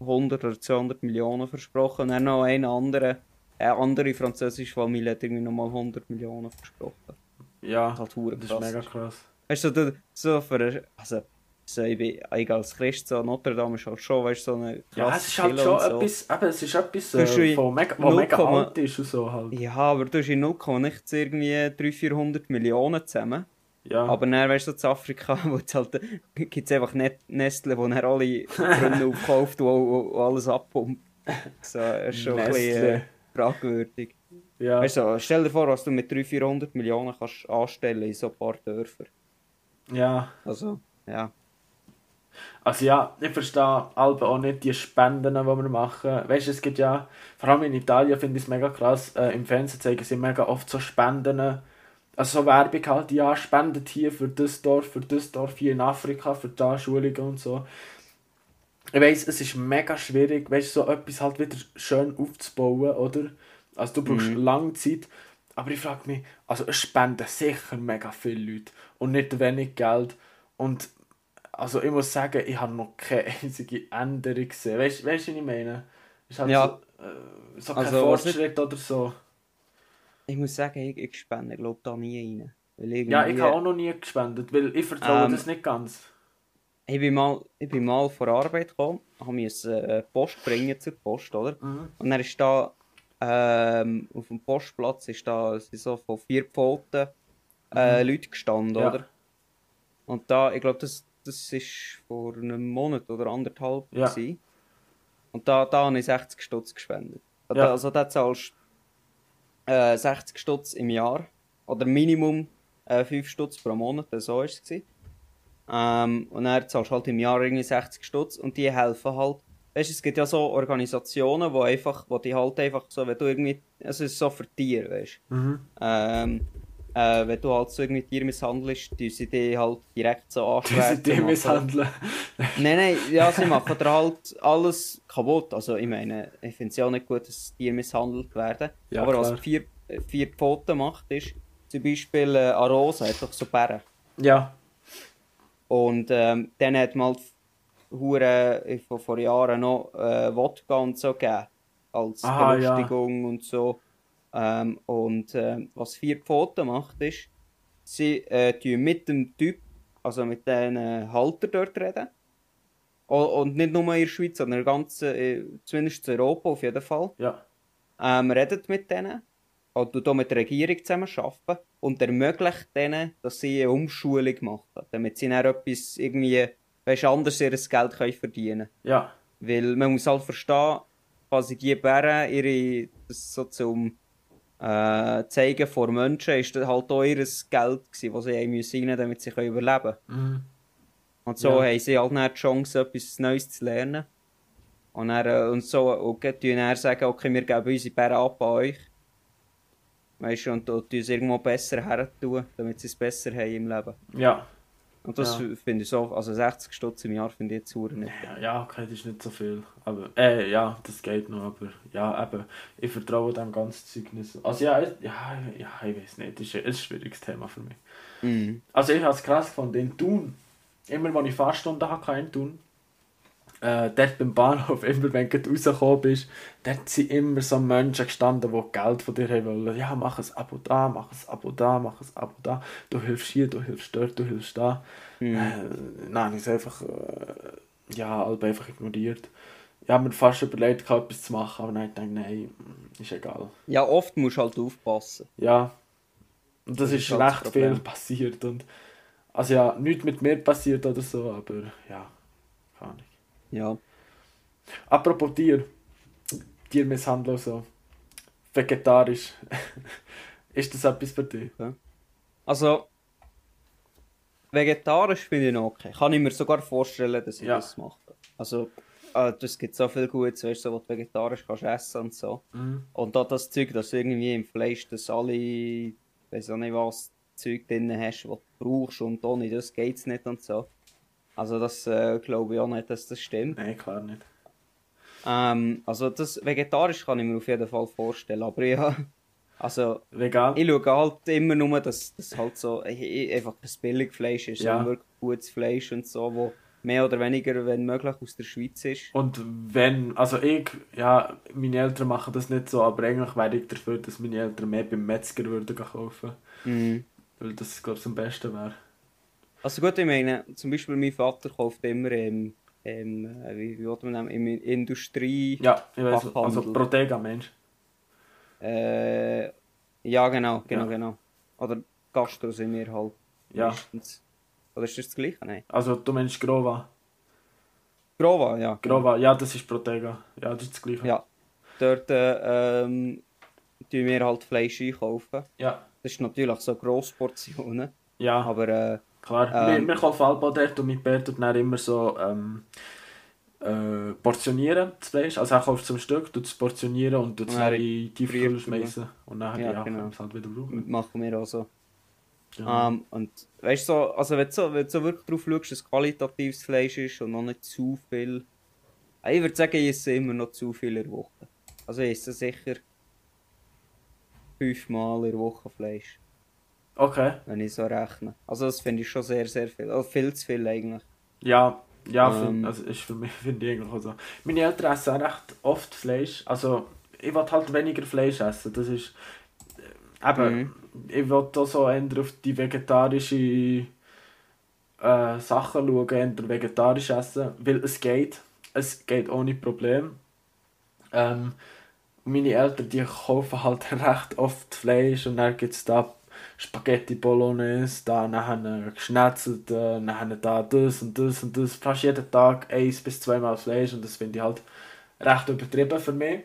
100 oder 200 Millionen versprochen. Und dann noch ein anderer, eine andere französische Familie hat irgendwie nochmal 100 Millionen versprochen. Ja. Halt hure Das ist mega krass. Weißt du, so, so für eine- also, so, ich bin ich als Christ, so Notre Dame ist halt schon, weißt du, so eine Ja, krasse es ist halt schon so. etwas, eben, es ist etwas, äh, von mega, wo mega 0,- alt ist und so halt. Ja, aber du hast in 0, nichts irgendwie 300, 400 Millionen zusammen. Ja. Aber dann, weißt du, in Afrika, wo es halt, gibt es einfach Net Nestle, wo dann alle Brunnen aufkauft und, und, alles abpumpt. So, das ist schon ein bisschen Nestle. äh, fragwürdig. ja. Weißt du, stell dir vor, was du mit 300, 400 Millionen kannst anstellen in so ein paar Dörfer. ja. Also, ja. Also ja, ich verstehe Alben auch nicht die Spenden, die wir machen. Weißt du, es gibt ja, vor allem in Italien finde ich es mega krass, äh, im Fernsehen zeigen sie mega oft so Spenden, also so Werbung halt, ja, spendet hier für das Dorf, für das Dorf hier in Afrika, für da Schulungen und so. Ich weiss, es ist mega schwierig, weißt so etwas halt wieder schön aufzubauen, oder? Also du brauchst Mhm. lange Zeit, aber ich frage mich, also es spenden sicher mega viele Leute und nicht wenig Geld und also ich muss sagen, ich habe noch keine einzige Änderung gesehen. Weißt du, wie ich meine? Ist halt Ja. so, äh, so kein Also, was Fortschritt oder so. Ich muss sagen, ich, ich spende, glaube da nie rein. Weil irgendwie, Ja, ich habe auch noch nie gespendet, weil ich vertraue Ähm, das nicht ganz. ich, bin mal, ich bin mal vor Arbeit gekommen, habe mir äh, Post bringen zur Post, oder? Mhm. Und dann ist da ähm, auf dem Postplatz ist da sind so von vier Pfoten äh, Leute gestanden, Mhm. Ja. oder? Und da, ich glaube, das, das ist vor einem Monat oder anderthalb Ja. gewesen. Und da, da habe ich 60 Stutz gespendet. Ja. Also da zahlst du äh, 60 Stutz im Jahr. Oder Minimum äh, 5 Stutz pro Monat, so war es. Ähm, und dann zahlst du halt im Jahr irgendwie 60 Stutz und die helfen halt. Weißt du, es gibt ja so Organisationen, wo einfach, wo die halt einfach so, wenn du irgendwie, es ist so für Tiere, weißt du. Mhm. Ähm, äh, wenn du halt so irgendwie Tiere misshandelst, die sie die halt direkt so anschwärzen. die machen. misshandeln. Nein, nein, ja, sie machen da halt alles kaputt. Also, ich meine, ich finde es ja auch nicht gut, dass Tiere misshandelt werden. Ja, Aber klar. was vier, vier Pfoten macht, ist zum Beispiel äh, Arosa hat doch so Bären. Ja. Und ähm, dann hat man halt hure äh, vor, vor Jahren noch äh, Wodka und so gegeben. Als Aha, ja. Belustigung und so. Ähm, und ähm, was vier Pfoten macht, ist, sie äh, mit dem Typ, also mit den äh, Halter dort reden. O und nicht nur in der Schweiz, sondern in ganzen, äh, zumindest in Europa auf jeden Fall. Ja. Ähm, redet mit denen. Und tut auch mit der Regierung zusammen arbeiten. Und ermöglicht denen, dass sie eine Umschulung machen. Damit sie dann etwas irgendwie, weißt, anders ihr Geld können verdienen Ja. Weil man muss halt verstehen, quasi die Bären, ihre, das so zum äh, zeigen vor Menschen, ist das halt auch ihr Geld gewesen, das sie haben müssen damit sie können überleben können. Mhm. Und so Ja. haben sie halt dann die Chance, etwas Neues zu lernen. Und, dann, äh, und so und dann sagen, okay, wir geben unsere Bären ab an euch. Weißt du, und und tun es irgendwo besser her tun, damit sie es besser haben im Leben. Ja. Und das Ja. finde ich so, also 60 Stutz im Jahr finde ich jetzt sauer nicht. Ja, ja, okay, das ist nicht so viel. Aber, äh, ja, das geht noch, aber, ja, eben, ich vertraue dem ganzen Zeugnis. Also, ja, ich- ja, ja, ich weiß nicht, das ist ein, ein schwieriges Thema für mich. Mhm. Also, ich habe es krass gefunden, in Thun, immer, wenn ich Fahrstunden hatte, in Thun, äh, dort beim Bahnhof, immer wenn du rausgekommen bist, dort sind immer so Menschen gestanden, die Geld von dir haben wollen. Ja, mach ein Abo da, mach ein Abo da, mach ein Abo da. Du hilfst hier, du hilfst dort, du hilfst da. Mhm. Äh, nein, ich einfach, äh, ja, halb einfach ignoriert. Ich habe mir fast überlegt, etwas zu machen, aber dann ich gedacht, nein, ist egal. Ja, oft musst du halt aufpassen. Ja. Und das, das ist, ist halt recht viel passiert. Und, also ja, nichts mit mir passiert oder so, aber ja, keine Ahnung. Ja. Apropos Tier, Tiermisshandlung so, vegetarisch, ist das etwas für dich? Ja. Also, vegetarisch finde ich noch okay. Kann ich mir sogar vorstellen, dass ich ja. das mache. Also, äh, es gibt so viel Gutes, weißt du, was du vegetarisch kannst essen und so. Mhm. Und da das Zeug, dass du irgendwie im Fleisch das alle, weiß auch nicht was, Zeug drin hast, was du brauchst und ohne das geht es nicht und so. Also das äh, glaube ich auch nicht, dass das stimmt. Nein, klar nicht. Ähm, also das vegetarisch kann ich mir auf jeden Fall vorstellen, aber ja, also Vegan. ich schaue halt immer nur, dass das halt so einfach das Billigfleisch ist, ja. wirklich gutes Fleisch und so, wo mehr oder weniger, wenn möglich, aus der Schweiz ist. Und wenn, also ich, ja, meine Eltern machen das nicht so, aber eigentlich wäre ich dafür, dass meine Eltern mehr beim Metzger würden kaufen. Mhm. Weil das, glaube ich, am besten wäre. Also gut, ich meine, zum Beispiel mein Vater kauft immer im, im äh, wie, wie man nennen, im Industrie. Ja, ich weiß, also Protega, Mensch. Äh, ja, genau, genau, ja. genau. Oder Gastro sind wir halt. Ja. Meistens. Oder ist das das gleiche? Nein. Also du meinst Grova? Grova, ja. Grova, ja, das ist Protega. Ja, das ist das gleiche. Ja. Dort äh, ähm, tun wir halt Fleisch einkaufen. Ja. Das ist natürlich so Grossportionen. Ja. Aber äh, Klar, ähm, wir, wir kaufen Alba dort und mit Bert dann immer so ähm, äh, portionieren, das Fleisch. Also er kauft zum Stück, tut es portionieren und tut es dann in die Tiefkühl schmeißen. Und dann ja, ja, genau. es halt wieder brauchen. Machen wir auch so. Ja. Um, ähm, und weißt du, so, also wenn du, so, wenn du so wirklich darauf schaust, dass es qualitatives Fleisch ist und noch nicht zu viel. Ich würde sagen, ich esse immer noch zu viel in der Woche. Also ich esse sicher fünfmal in der Woche Fleisch. Okay. Wenn ich so rechne. Also das finde ich schon sehr, sehr viel. Also viel zu viel eigentlich. Ja, ja, ähm, find, also ist für mich finde ich eigentlich so. Meine Eltern essen auch recht oft Fleisch. Also ich will halt weniger Fleisch essen. Das ist äh, eben, mhm. ich will da so eher auf die vegetarische äh, Sachen schauen, eher vegetarisch essen, weil es geht. Es geht ohne Problem. Ähm, meine Eltern, die kaufen halt recht oft Fleisch und dann gibt es da Spaghetti Bolognese, da nachher geschnetzelt, äh, nachher da das und das und das. Fast jeden Tag eins bis zweimal Fleisch und das finde ich halt recht übertrieben für mich.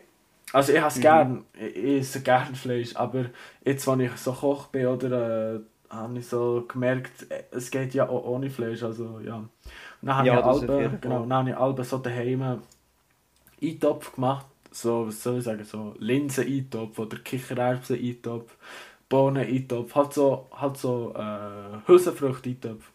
Also ich habe mhm. gern, ich, ich esse gerne Fleisch, aber jetzt, wenn ich so Koch bin, oder, äh, habe ich so gemerkt, äh, es geht ja auch ohne Fleisch, also ja. Und dann habe ja, ich Albe, genau, dann habe ich Albe so daheim Eintopf gemacht, so, was soll ich sagen, so Linsen-Eintopf oder Kichererbsen-Eintopf Bohnen eintopf, halt so, halt so äh, Hülsenfrüchte eintopf.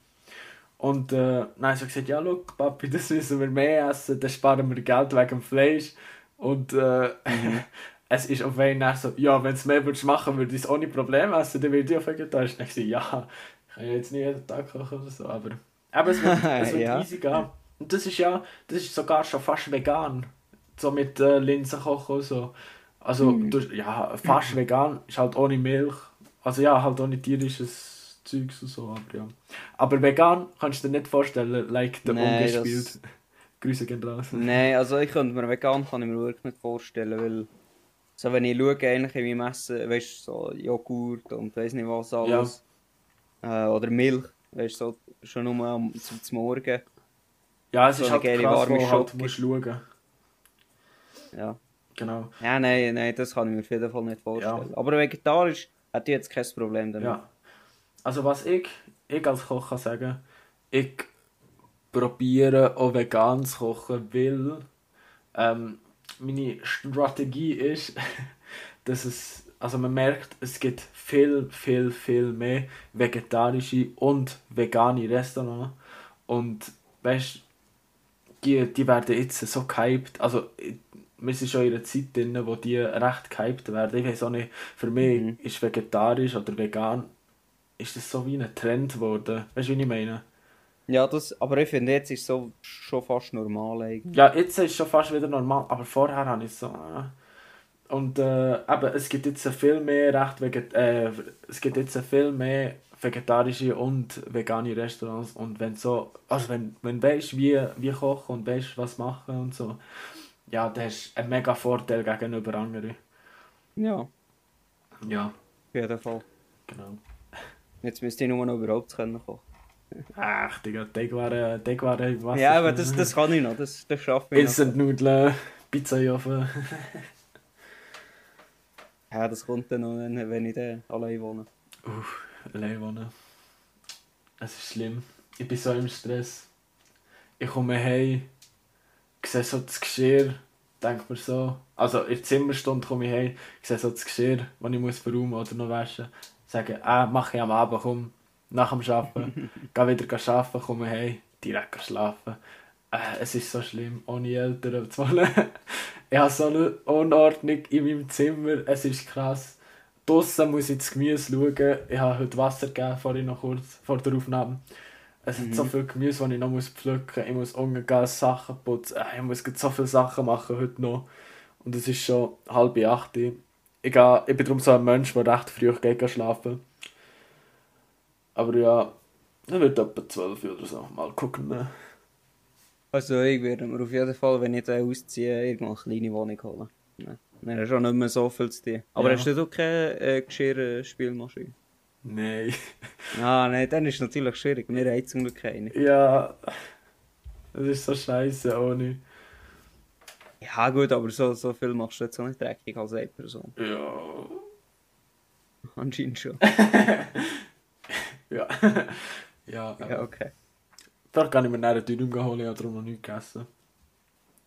Und äh, dann habe ich gesagt, ja, schau, Papi, das müssen wir mehr essen, dann sparen wir Geld wegen dem Fleisch. Und äh, mhm. es ist auf einmal so, ja, wenn du mehr würdest machen, würde ich es ohne Probleme essen, dann würde ich auch vegetarisch. Dann gesagt, ja, ich kann ja jetzt nicht jeden Tag kochen oder so, aber, aber es wird, es wird ja. easy gehen. Und das ist ja, das ist sogar schon fast vegan, so mit äh, Linsen kochen und so. Also, mhm. du, ja, fast vegan, ist halt ohne Milch. Also ja, halt ohne tierisches Zeugs und so, aber ja. Aber vegan kannst du dir nicht vorstellen, like der nee, ungespielt. Das... Grüße gehen raus. Nein, also ich könnte mir vegan kann ich mir wirklich nicht vorstellen, weil so wenn ich schaue, eigentlich in meinem Essen, weißt du, so Joghurt und weiß nicht was alles. Ja. Äh, oder Milch, weißt du, so, schon nur am, zum, zum Morgen. Ja, es so ist halt krass, warme wo halt musst schauen. Ja. Genau. Ja, nein, nein, das kann ich mir auf jeden Fall nicht vorstellen. Ja. Aber vegetarisch ich jetzt kein Problem damit. Ja. Also was ich, ich als Koch kann sagen, ich probiere auch vegan zu kochen, weil ähm, meine Strategie ist, dass es, also man merkt, es gibt viel, viel, viel mehr vegetarische und vegane Restaurants und weißt die, die werden jetzt so gehypt, also wir sind schon in einer Zeit drin, wo die recht gehypt werden. Ich weiß auch nicht, für mich mhm. ist vegetarisch oder vegan, ist das so wie ein Trend geworden. Weißt du, wie ich meine? Ja, das, aber ich finde, jetzt ist es so schon fast normal eigentlich. Ja, jetzt ist es schon fast wieder normal, aber vorher habe ich so... Äh. Und äh, eben, es gibt jetzt viel mehr recht veget äh, es gibt jetzt viel mehr vegetarische und vegane Restaurants und wenn so, also wenn, wenn weißt, wie, wie kochen und weißt, was machen und so, ja, das ist ein mega Vorteil gegenüber anderen. Ja. Ja. Auf jeden Fall. Genau. Jetzt müsste ich nur noch überhaupt können kochen. Ach, Digga, Teigwaren, Teigwaren, was? Ja, aber das, das kann ich noch, das, das schaffe ich Instant-Nudeln, Pizzaofen. ja, das kommt dann noch, wenn ich dann allein wohne. Uff, allein wohnen. Es ist schlimm. Ich bin so im Stress. Ich komme heim, sehe so das Geschirr, denke mir so, also in der Zimmerstunde komme ich heim, sehe so das Geschirr, das ich muss verräumen oder noch waschen, sage, ah, mache ich am Abend, komm, nach dem Arbeiten, gehe wieder arbeiten, komme heim, direkt schlafen. Äh, es ist so schlimm, ohne Eltern zu wohnen. ich habe so eine Unordnung in meinem Zimmer, es ist krass. Draussen muss ich das Gemüse schauen. Ich habe heute Wasser gegeben, vorhin noch kurz vor der Aufnahme. Es mhm. hat so viel Gemüse, das ich noch muss pflücken muss. Ich muss umgehen, Sachen putzen. Äh, ich muss so viele Sachen machen heute noch. Und es ist schon halb acht. Ich, gehe, ich bin darum so ein Mensch, der recht früh geht schlafen Aber ja, dann wird etwa zwölf oder so. Mal gucken. Ne? Also ich werde mir auf jeden Fall, wenn ich da ausziehe, irgendwann eine kleine Wohnung holen. Dann hast du schon nicht mehr so viel zu tun. Aber ja. hast du keine äh, Geschirrspülmaschine? Nein. ah, nein, dann ist es natürlich schwierig. Wir haben zum Glück keine. Ja, das ist so scheiße ohne. Ja, gut, aber so, so viel machst du jetzt auch nicht dreckig als eine Person. Ja. Anscheinend schon. ja. ja, ja, okay. Da kann ich mir eine Dünung holen, ich habe darum noch nichts gegessen.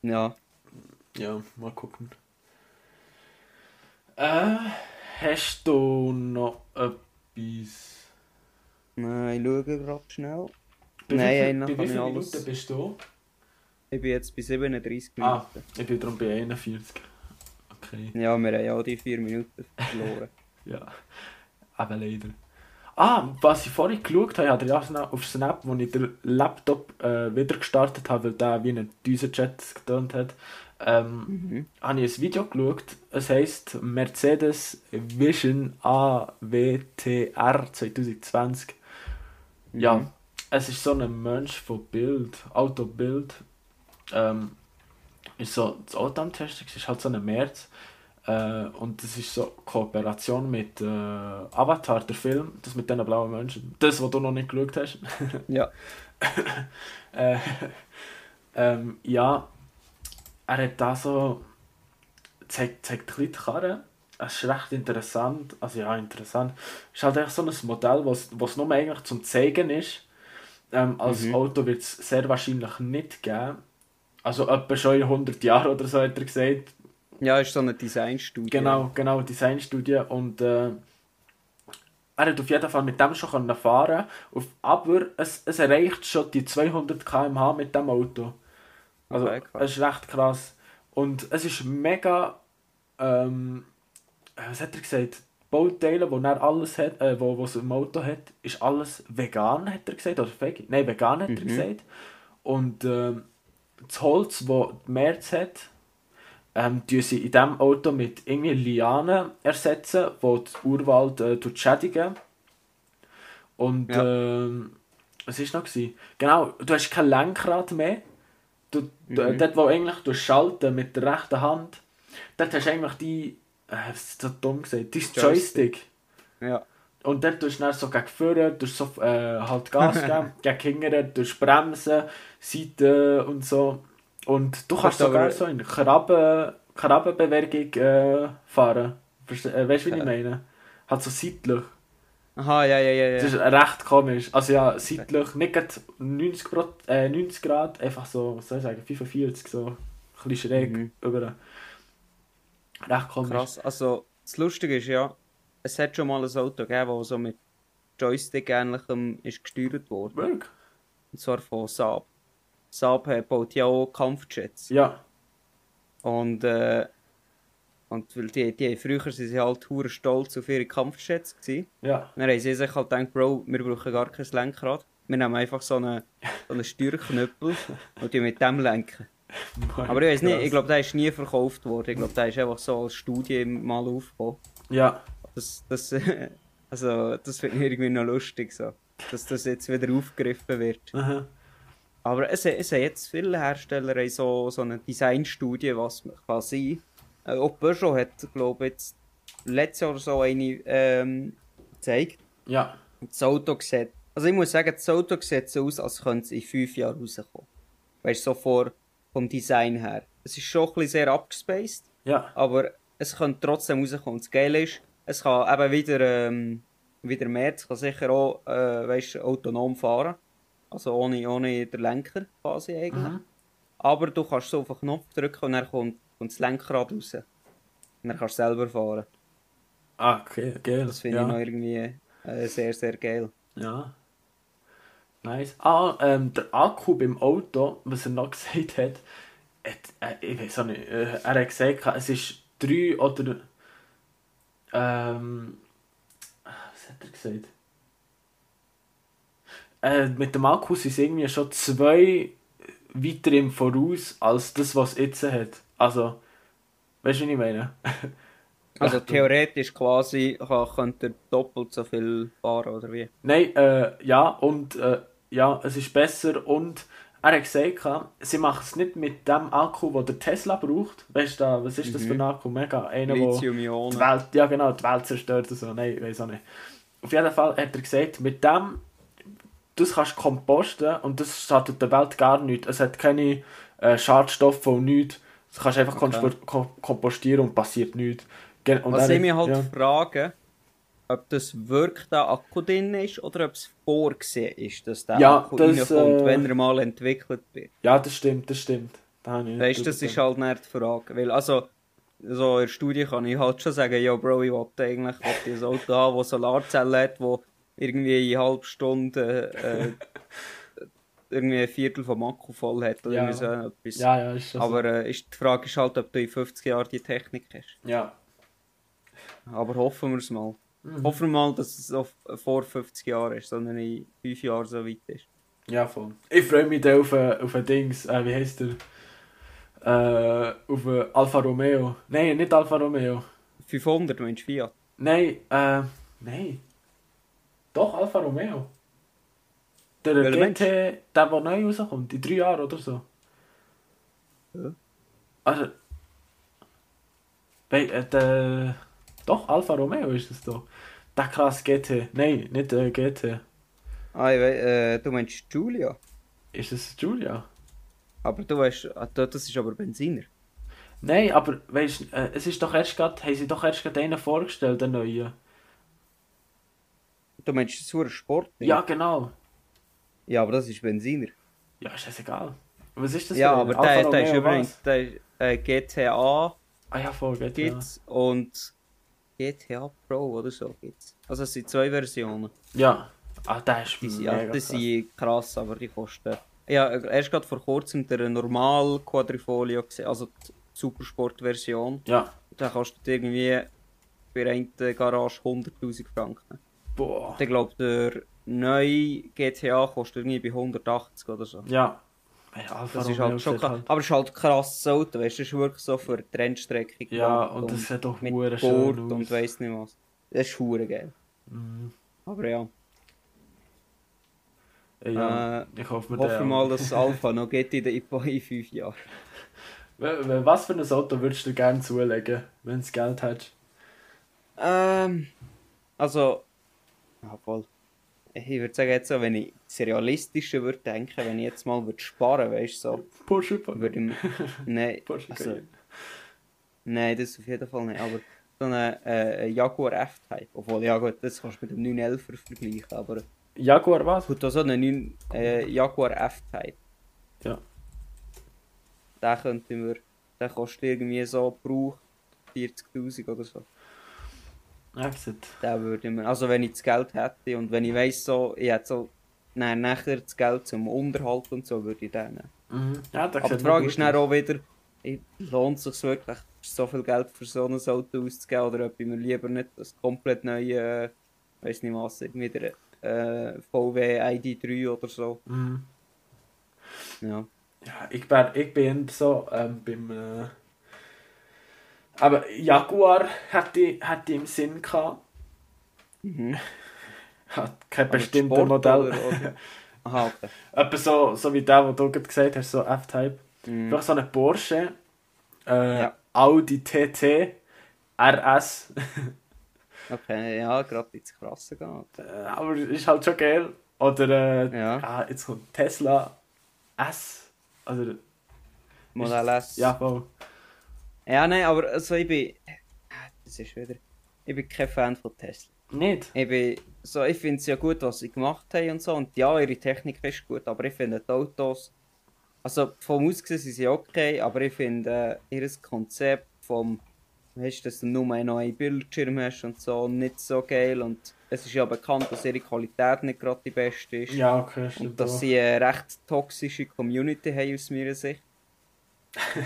Ja. Ja, mal gucken. Äh, hast du noch etwas? Nein, ich schaue gerade schnell. Bei Nein, wie, bei wie viele Minuten bist du? Ich bin jetzt bei 37 Minuten. Ah, ich bin darum bei 41. Okay. Ja, wir haben ja die 4 Minuten verloren. ja, aber leider. Ah, was ich vorhin geschaut habe, ich auch auf Snap, wo ich den Laptop äh, wieder gestartet habe, weil der wie ein Düsenchat getönt hat, ähm, mhm. habe ich ein Video geschaut. Es heisst Mercedes Vision AWTR 2020. Mhm. Ja, es ist so ein Mensch von Bild, Autobild. Ähm, ist so das Auto am Testen, ist halt so ein März. Äh, und das ist so Kooperation mit äh, Avatar, der Film, das mit diesen blauen Menschen. Das, was du noch nicht geschaut hast. ja. äh, ähm, ja, er hat da so. zeigt, zeigt ein bisschen die Karre. Es ist recht interessant. Also ja, interessant. Es ist halt echt so ein Modell, was es nur eigentlich zum Zeigen ist. Ähm, als mhm. Auto wird es sehr wahrscheinlich nicht geben. Also etwa schon in 100 Jahren oder so hat er gesagt. Ja, ist so eine Designstudie. Genau, genau, Designstudie. Und äh, er hat auf jeden Fall mit dem schon fahren können. Aber es, es erreicht schon die 200 km/h mit dem Auto. Also, okay, es ist recht krass. Und es ist mega. Ähm, was hat er gesagt? Bauteile, wo er alles hat, äh, wo, was im Auto hat, ist alles vegan, hat er gesagt. Oder vegan? Nein, vegan hat mhm. er gesagt. Und ähm, das Holz, das die März hat, ähm, tun sie in diesem Auto mit irgendwie Lianen ersetzen, die den Urwald äh, schädigen. Und ja. ähm, was war noch? Gewesen? Genau, du hast kein Lenkrad mehr. Du, mhm. Dort, wo eigentlich du schalten mit der rechten Hand, dort hast du eigentlich die, äh, was ist so dumm gesagt, dein Joystick. Ja. Und dort tust du dann so gegen vorne, tust so, äh, halt Gas geben, gegen hinten, tust bremsen, Seite und so. Und du kannst sogar so in Krabben, Krabbenbewegung äh, fahren. Äh, weißt du, wie ich meine? Halt so seitlich. Aha, ja, ja, ja. ja. Das ist recht komisch. Also ja, seitlich, nicht 90 Grad, äh, 90 Grad, einfach so, was soll ich sagen, 45, so ein bisschen schräg mhm. über. Recht komisch. Krass, also das Lustige ist ja, es hat schon mal ein Auto gegeben, das so mit Joystick ähnlichem ist gesteuert wurde. Wirklich? Und zwar von Saab. Saab baut ja auch Kampfjets. Ja. Und äh, und weil die, die, früher sind sie halt hure stolz auf ihre gewesen. Ja. Dann haben sie sich halt gedacht, Bro, wir brauchen gar kein Lenkrad. Wir nehmen einfach so einen, so einen Steuerknüppel und die mit dem lenken. Aber ich weiß nicht, ich glaube, der ist nie verkauft worden. Ich glaube, der ist einfach so als Studie mal aufgebaut. Ja. Das, das, also, das finde ich irgendwie noch lustig, so. dass das jetzt wieder aufgegriffen wird. Aha. Aber es, es haben jetzt viele Hersteller so, so eine Designstudie, was kann sein äh, auch Peugeot hat, glaube ich, jetzt letztes Jahr so eine ähm, gezeigt. Ja. Das Auto sieht, also ich muss sagen, das Auto sieht so aus, als könnte es in fünf Jahren rauskommen. Weißt du, so vor, vom Design her. Es ist schon ein bisschen sehr abgespaced. Ja. Aber es könnte trotzdem rauskommen. Das Geile ist, es kann eben wieder, ähm, wieder mehr, es kann sicher auch, äh, weißt, autonom fahren. Also ohne, ohne den Lenker quasi eigentlich. Mhm. Aber du kannst so auf den Knopf drücken und dann kommt, kommt das Lenkrad raus. Und dann kannst du selber fahren. Ah, okay, geil. Das finde ja. ich noch irgendwie äh, sehr, sehr geil. Ja. Nice. Ah, ähm, der Akku beim Auto, was er noch gesagt hat, hat äh, ich weiß auch nicht, äh, er hat gesagt, es ist drei oder. Ähm, was hat er gesagt? Äh, mit dem Akku sind es irgendwie schon zwei weiter im Voraus als das, was es jetzt hat. Also, weißt du, was ich meine? Also theoretisch quasi könnte er doppelt so viel fahren, oder wie? Nein, äh, ja, und äh, ja, es ist besser und er hat gesagt, sie machen es nicht mit dem Akku, den der Tesla braucht. Weißt du, was ist das mhm. für ein Akku? Mega, einer, Lithium-Ionen. Die Welt, ja genau, die Welt zerstört oder so. Nein, weiß auch nicht. Auf jeden Fall hat er gesagt, mit dem, das kannst du komposten und das schadet der Welt gar nichts. Es hat keine äh, Schadstoffe und nichts. Das kannst du einfach okay. kompostieren und passiert nichts. Und Was ich mich halt ja. frage, ob das wirklich der Akku drin ist oder ob es vorgesehen ist, dass der ja, Akku das, reinkommt, äh... wenn er mal entwickelt wird. Ja, das stimmt, das stimmt. Da weißt du, das ist halt nicht die Frage. Weil, also, so in der Studie kann ich halt schon sagen, ja, Bro, ich wollte eigentlich wollte ein Auto haben, das Solarzellen hat, das irgendwie in halb Stunde äh, irgendwie ein Viertel vom Akku voll hat oder ja. so etwas. Ja, ja, ist das Aber äh, ist, die Frage ist halt, ob du in 50 Jahren die Technik hast. Ja. Aber hoffen wir es mal. Mhm. Hoffen wir mal, dass es auf, vor 50 Jahren ist, sondern in 5 Jahren so weit ist. Ja, voll. Ich freue mich da auf, äh, auf ein Dings, äh, wie heißt der? Äh, auf ein Alfa Romeo. Nein, nicht Alfa Romeo. 500, meinst du Fiat? Nein, äh, nein. Doch, Alfa Romeo. Der Welcher GT, der, der neu rauskommt, in drei Jahren oder so. Ja. Also, äh, der, doch, Alfa Romeo ist es doch. Der krass GT. Nein, nicht äh, GT. Ah, ich weiß, äh, du meinst Julia? Ist es Julia? Aber du weißt, ah, das ist aber Benziner. Nein, aber weißt äh, es ist doch erst gerade, haben sie doch erst gerade einen vorgestellt, den neuen. Du meinst ein Sport? Ja, genau. Ja, aber das ist Benziner. Ja, ist das egal. Was ist das Ja, aber der, der ist übrigens der, äh, GTA. Ah ja, voll, GTA. Gibt's und GTA Pro oder so gibt's. Also es sind zwei Versionen. Ja. Ah, der ist die, mega ja, die sind krass, aber die kosten... Ja, erst gerade vor kurzem der normal Quadrifolio gesehen, also die Supersport-Version. Ja. Der kostet irgendwie für eine Garage 100'000 Franken. Boah. Ich glaube, der neue GTA kostet irgendwie bei 180 oder so. Ja. Ja, das ist halt schon halt. Aber es ist halt krasses Auto, weißt du, das ist wirklich so für die Rennstrecke Ja, und, und das hat doch mit schön und weiss nicht was. Das ist hure geil. Mhm. Aber ja. Ja, äh, ich hoffe, wir hoffe mal, dass das Alpha noch geht in, in, in fünf Jahren. Was für ein Auto würdest du gerne zulegen, wenn du Geld hättest? Ähm, also, ja, voll ich würde sagen, jetzt so, wenn ich das Realistische würde denken, wenn ich jetzt mal würde sparen würde, weißt du, so. Porsche würde ich, Nein, Porsche also, Nein, das auf jeden Fall nicht, aber so ein äh, Jaguar F-Type. Obwohl, ja gut, das kannst du mit dem 911 vergleichen, aber... Jaguar was? Gut, so ein 9, äh, Jaguar F-Type. Ja. Den könnten wir... Der kostet irgendwie so Brauch 40'000 oder so. Exit. Den würde man, also wenn ich das Geld hätte und wenn ich weiss, so, ich hätte so nein, nachher das Geld zum Unterhalt und so, würde ich den nehmen. Mhm. Ja, Aber die Frage ist dann auch wieder, lohnt es sich wirklich, so viel Geld für so ein Auto auszugeben oder ob ich mir lieber nicht das komplett neue, äh, weiß nicht was, wieder äh, VW ID3 oder so. Mhm. Ja. Ja, ich bin, ich bin so ähm, beim... Äh aber Jaguar hatte, hatte im Sinn gehabt. Mhm. Hat kein bestimmtes Modell. Oder, oder? Aha, okay. Etwa so, so wie der, den du gerade gesagt hast, so F-Type. Mhm. Vielleicht so eine Porsche, äh, ja. Audi TT, RS. Okay, ja, gerade ins Krasse gehen. Äh, aber ist halt schon geil. Oder äh, Ja. ah, jetzt kommt Tesla S. Oder, Modell S. ja, voll. Ja, nein, aber also ich bin. Das ist wieder. Ich bin kein Fan von Tesla. Nicht? Ich bin. So, ich finde es ja gut, was sie gemacht haben und so. Und ja, ihre Technik ist gut, aber ich finde die Autos. Also vom Aussehen sind sie okay, aber ich finde äh, ihr Konzept vom. Weißt du, dass du nur einen neuen Bildschirm hast und so nicht so geil. Und es ist ja bekannt, dass ihre Qualität nicht gerade die beste ist. Ja, okay. Und dass sie eine recht toxische Community haben aus meiner Sicht.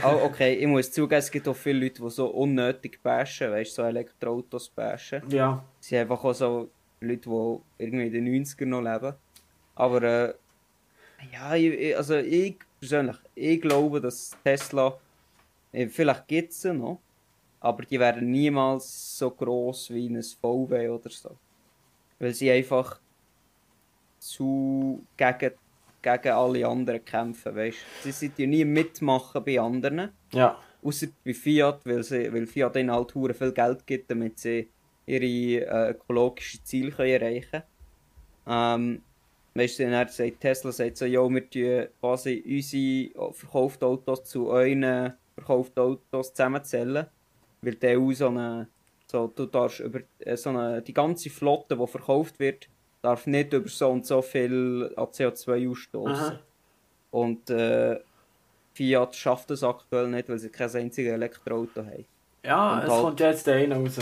Oh, okay, ich muss zugeben, es gibt auch viele Leute, die so unnötig bashen, weißt du, so Elektroautos bashen. Ja, Es sind einfach auch so Leute, die irgendwie in den 90ern noch leben. Aber äh, ja, ich, also ich persönlich, ich glaube, dass Tesla, äh, vielleicht gibt es sie noch, aber die werden niemals so groß wie ein VW oder so. Weil sie einfach zu gegen, gegen alle anderen kämpfen, weißt Sie sind ja nie mitmachen bei anderen. ja. Außer bei Fiat, weil, sie, weil Fiat ihnen halt viel Geld gibt, damit sie ihre äh, ökologischen Ziele können erreichen können. Ähm, weißt du, dann sagt Tesla sagt so, ja, wir tun quasi unsere verkauften Autos zu euren verkauften Autos zusammenzählen. Weil der auch so eine, so, du darfst über äh, so eine, die ganze Flotte, die verkauft wird, darf nicht über so und so viel an CO2 ausstoßen. Und äh, Fiat schafft das aktuell nicht, weil sie kein einziges Elektroauto haben. Ja, Und es halt- kommt jetzt der eine raus.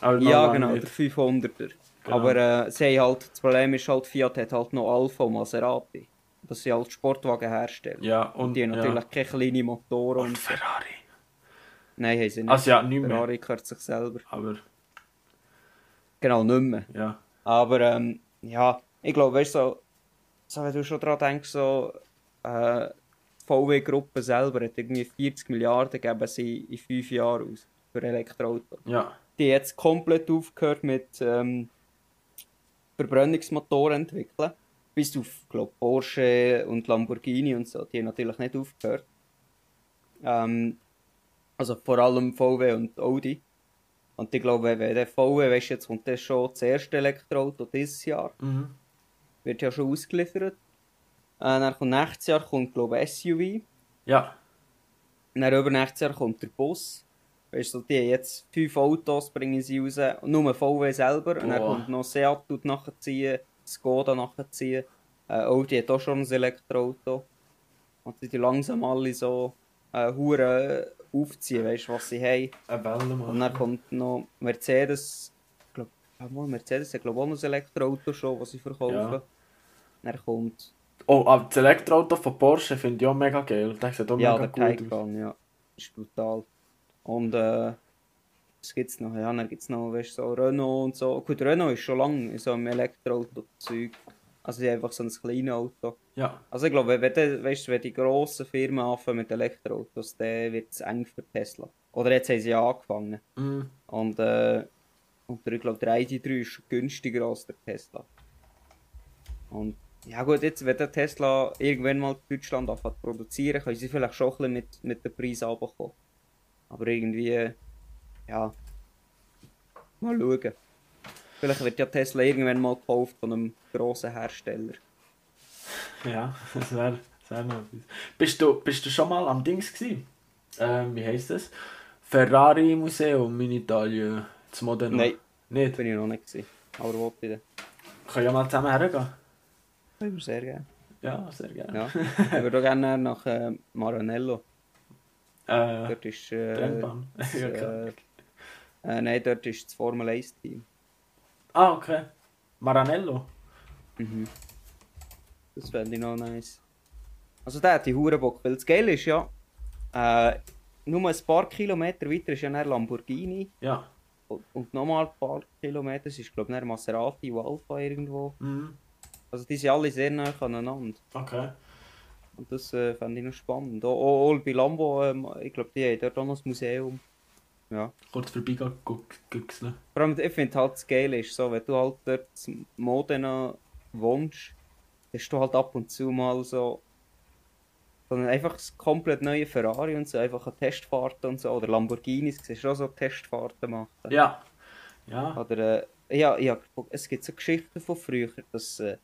Noch Ja, genau, nicht. der 500er. Genau. Aber äh, sie haben halt, das Problem ist halt, Fiat hat halt noch Alfa und Maserati. Das sind halt Sportwagen herstellen. Ja, Und und die haben natürlich ja. keine kleinen Motoren und Und. Ferrari. Nein, haben sie nicht. Also ja, nicht mehr. Ferrari gehört sich selber. Aber Genau, nicht mehr. ja. Aber ähm, ja, ich glaube, weißt so, so, wenn du schon daran denkst, so, äh, die VW-Gruppe selber hat irgendwie 40 Milliarden geben sie in 5 Jahren aus für Elektroautos. Ja. Die haben jetzt komplett aufgehört mit ähm, Verbrennungsmotoren entwickeln. Bis auf glaub, Porsche und Lamborghini und so. Die haben natürlich nicht aufgehört. Ähm, also vor allem VW und Audi. Und ich glaube, wenn der VW, weißt, jetzt kommt das schon das erste Elektroauto dieses Jahr. Mhm. Wird ja schon ausgeliefert. Äh, dann kommt nächstes Jahr kommt, glaube ich, SUV. Ja. Und dann übernächstes Jahr kommt der Bus. Weißt du, die jetzt fünf Autos bringen sie raus, nur VW selber. Und dann Boah. kommt noch Seat nachziehen, Skoda nachziehen. Äh, Audi hat auch schon ein Elektroauto. Und die langsam alle so äh, Hure aufziehen, weißt du, was sie haben. Eine Welle Und dann kommt noch Mercedes. Ich glaub, ja, mal, Mercedes hat glaube auch noch ein Elektroauto schon, das sie verkaufen. Ja. Dann kommt Oh, aber das Elektroauto von Porsche finde ich auch mega geil. Das sieht auch ja, mega der gut aus. Taycan, ja. Ist brutal. Und äh, was gibt's noch? Ja, dann gibt's noch, weißt du, so Renault und so. Gut, Renault ist schon lange in so einem Elektroauto-Zeug. Also die haben einfach so ein kleines Auto. Ja. Also ich glaube, wenn, die- weißt, wenn die grossen Firmen anfangen mit Elektroautos, dann wird es eng für Tesla. Oder jetzt haben sie ja angefangen. Mhm. Und, äh, und ich glaube, der ID3 ist günstiger als der Tesla. Und ja gut, jetzt, wenn der Tesla irgendwann mal in Deutschland anfängt zu produzieren, können sie vielleicht schon ein bisschen mit, mit dem Preis runterkommen. Aber irgendwie, ja, mal schauen. Vielleicht wird ja Tesla irgendwann mal gekauft von einem grossen Hersteller. Ja, das wäre wär noch etwas. Bist du, bist du schon mal am Dings gewesen? Ähm, wie heisst das? Ferrari Museum in Italien. Das Modena. Nein. Nicht? Bin ich noch nicht gewesen. Aber wo bitte? Können ja mal zusammen hergehen. Wir sehr gerne. Ja, sehr gerne. Ja. ich würde auch gerne nach äh, Maranello. Äh, Dort ist. Äh, Rennbahn. Ja, äh, äh, nein, dort ist das Formel 1 Team. Ah, okay. Maranello. Mhm. Das fände ich noch nice. Also der hat die Hurenbock, weil das Geile ist ja, äh, nur ein paar Kilometer weiter ist ja dann Lamborghini Ja. und, und nochmal ein paar Kilometer ist glaube ich Maserati Alfa irgendwo. Mhm. Also die sind alle sehr nah aneinander. Okay. Und das äh, fände ich noch spannend. Auch, auch, auch bei Lambo, ähm, ich glaube die haben dort auch noch ein Museum. Ja. Kurz vorbeigegüchselt. Vor allem, ich finde halt das Geile ist so, wenn du halt dort in Modena wohnst, dann hast du halt ab und zu mal so, so einen einfach das komplett neue Ferrari und so, einfach eine Testfahrt und so, oder Lamborghinis, siehst du auch so Testfahrten machen. Ja. Ja. Oder, äh, ja, ja, es gibt so Geschichten von früher, dass, äh,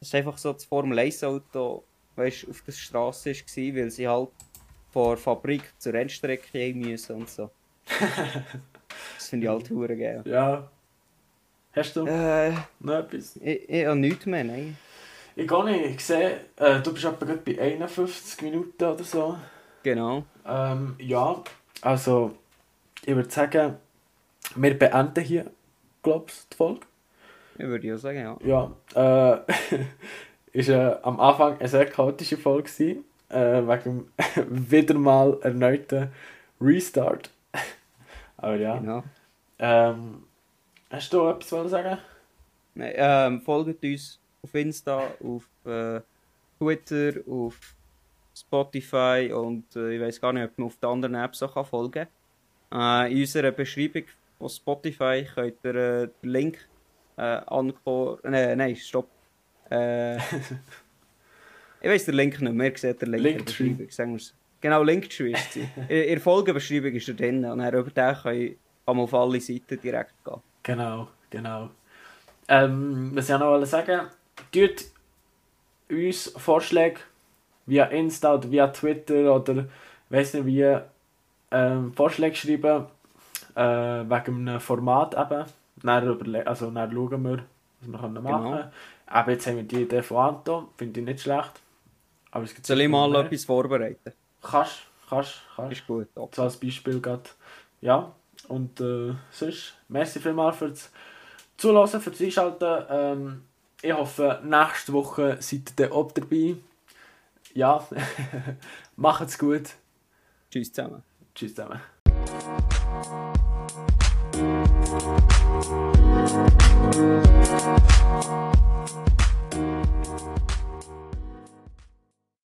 dass einfach so das Formel 1 Auto weißt, auf der Straße war, weil sie halt von der Fabrik zur Rennstrecke gehen müssen und so. Das finde ich halt hure geil. Ja. Hast du Äh, noch etwas? ich, ich habe nichts mehr, nein. Ich gar nicht. Ich sehe, äh, du bist etwa bei 51 Minuten oder so. Genau. Ähm, ja, also ich würde sagen, wir beenden hier, glaube ich, die Folge. Ich würde ja sagen, ja. Ja, äh, ist äh, am Anfang eine sehr chaotische Folge gewesen, äh, wegen wieder mal erneuten Restart. Aber ja, genau. ähm, hast du etwas zu sagen? Nein, ähm, folgt uns auf Insta, auf äh, Twitter, auf Spotify und äh, ich weiß gar nicht, ob man auf den anderen Apps auch kann folgen kann. Äh, in unserer Beschreibung von Spotify könnt ihr äh, den Link äh, ankommen. Äh, nein, stopp. Äh, ich weiß den Link nicht mehr, seht den Link Linktree. Sagen wir's. Genau, sie. in der Folgenbeschreibung ist er drin und dann über den ihr einmal auf alle Seiten direkt gehen. Genau, genau. Ähm, was ich auch noch wollte sagen, tut uns Vorschläge via Insta oder via Twitter oder weiß nicht wie ähm, Vorschläge schreiben äh, wegen einem Format eben. Dann, überle also dann schauen wir, was wir können machen können. Aber jetzt haben wir die Idee von Anton, finde ich nicht schlecht. Aber es gibt Soll ich mal mehr. etwas vorbereiten? Kannst, kannst, kannst. Ist gut. top. So als Beispiel gerade. Ja, und äh, sonst, merci vielmals fürs Zuhören, fürs Einschalten. Ähm, ich hoffe, nächste Woche seid ihr auch dabei. Ja, macht's gut. Tschüss zusammen. Tschüss zusammen.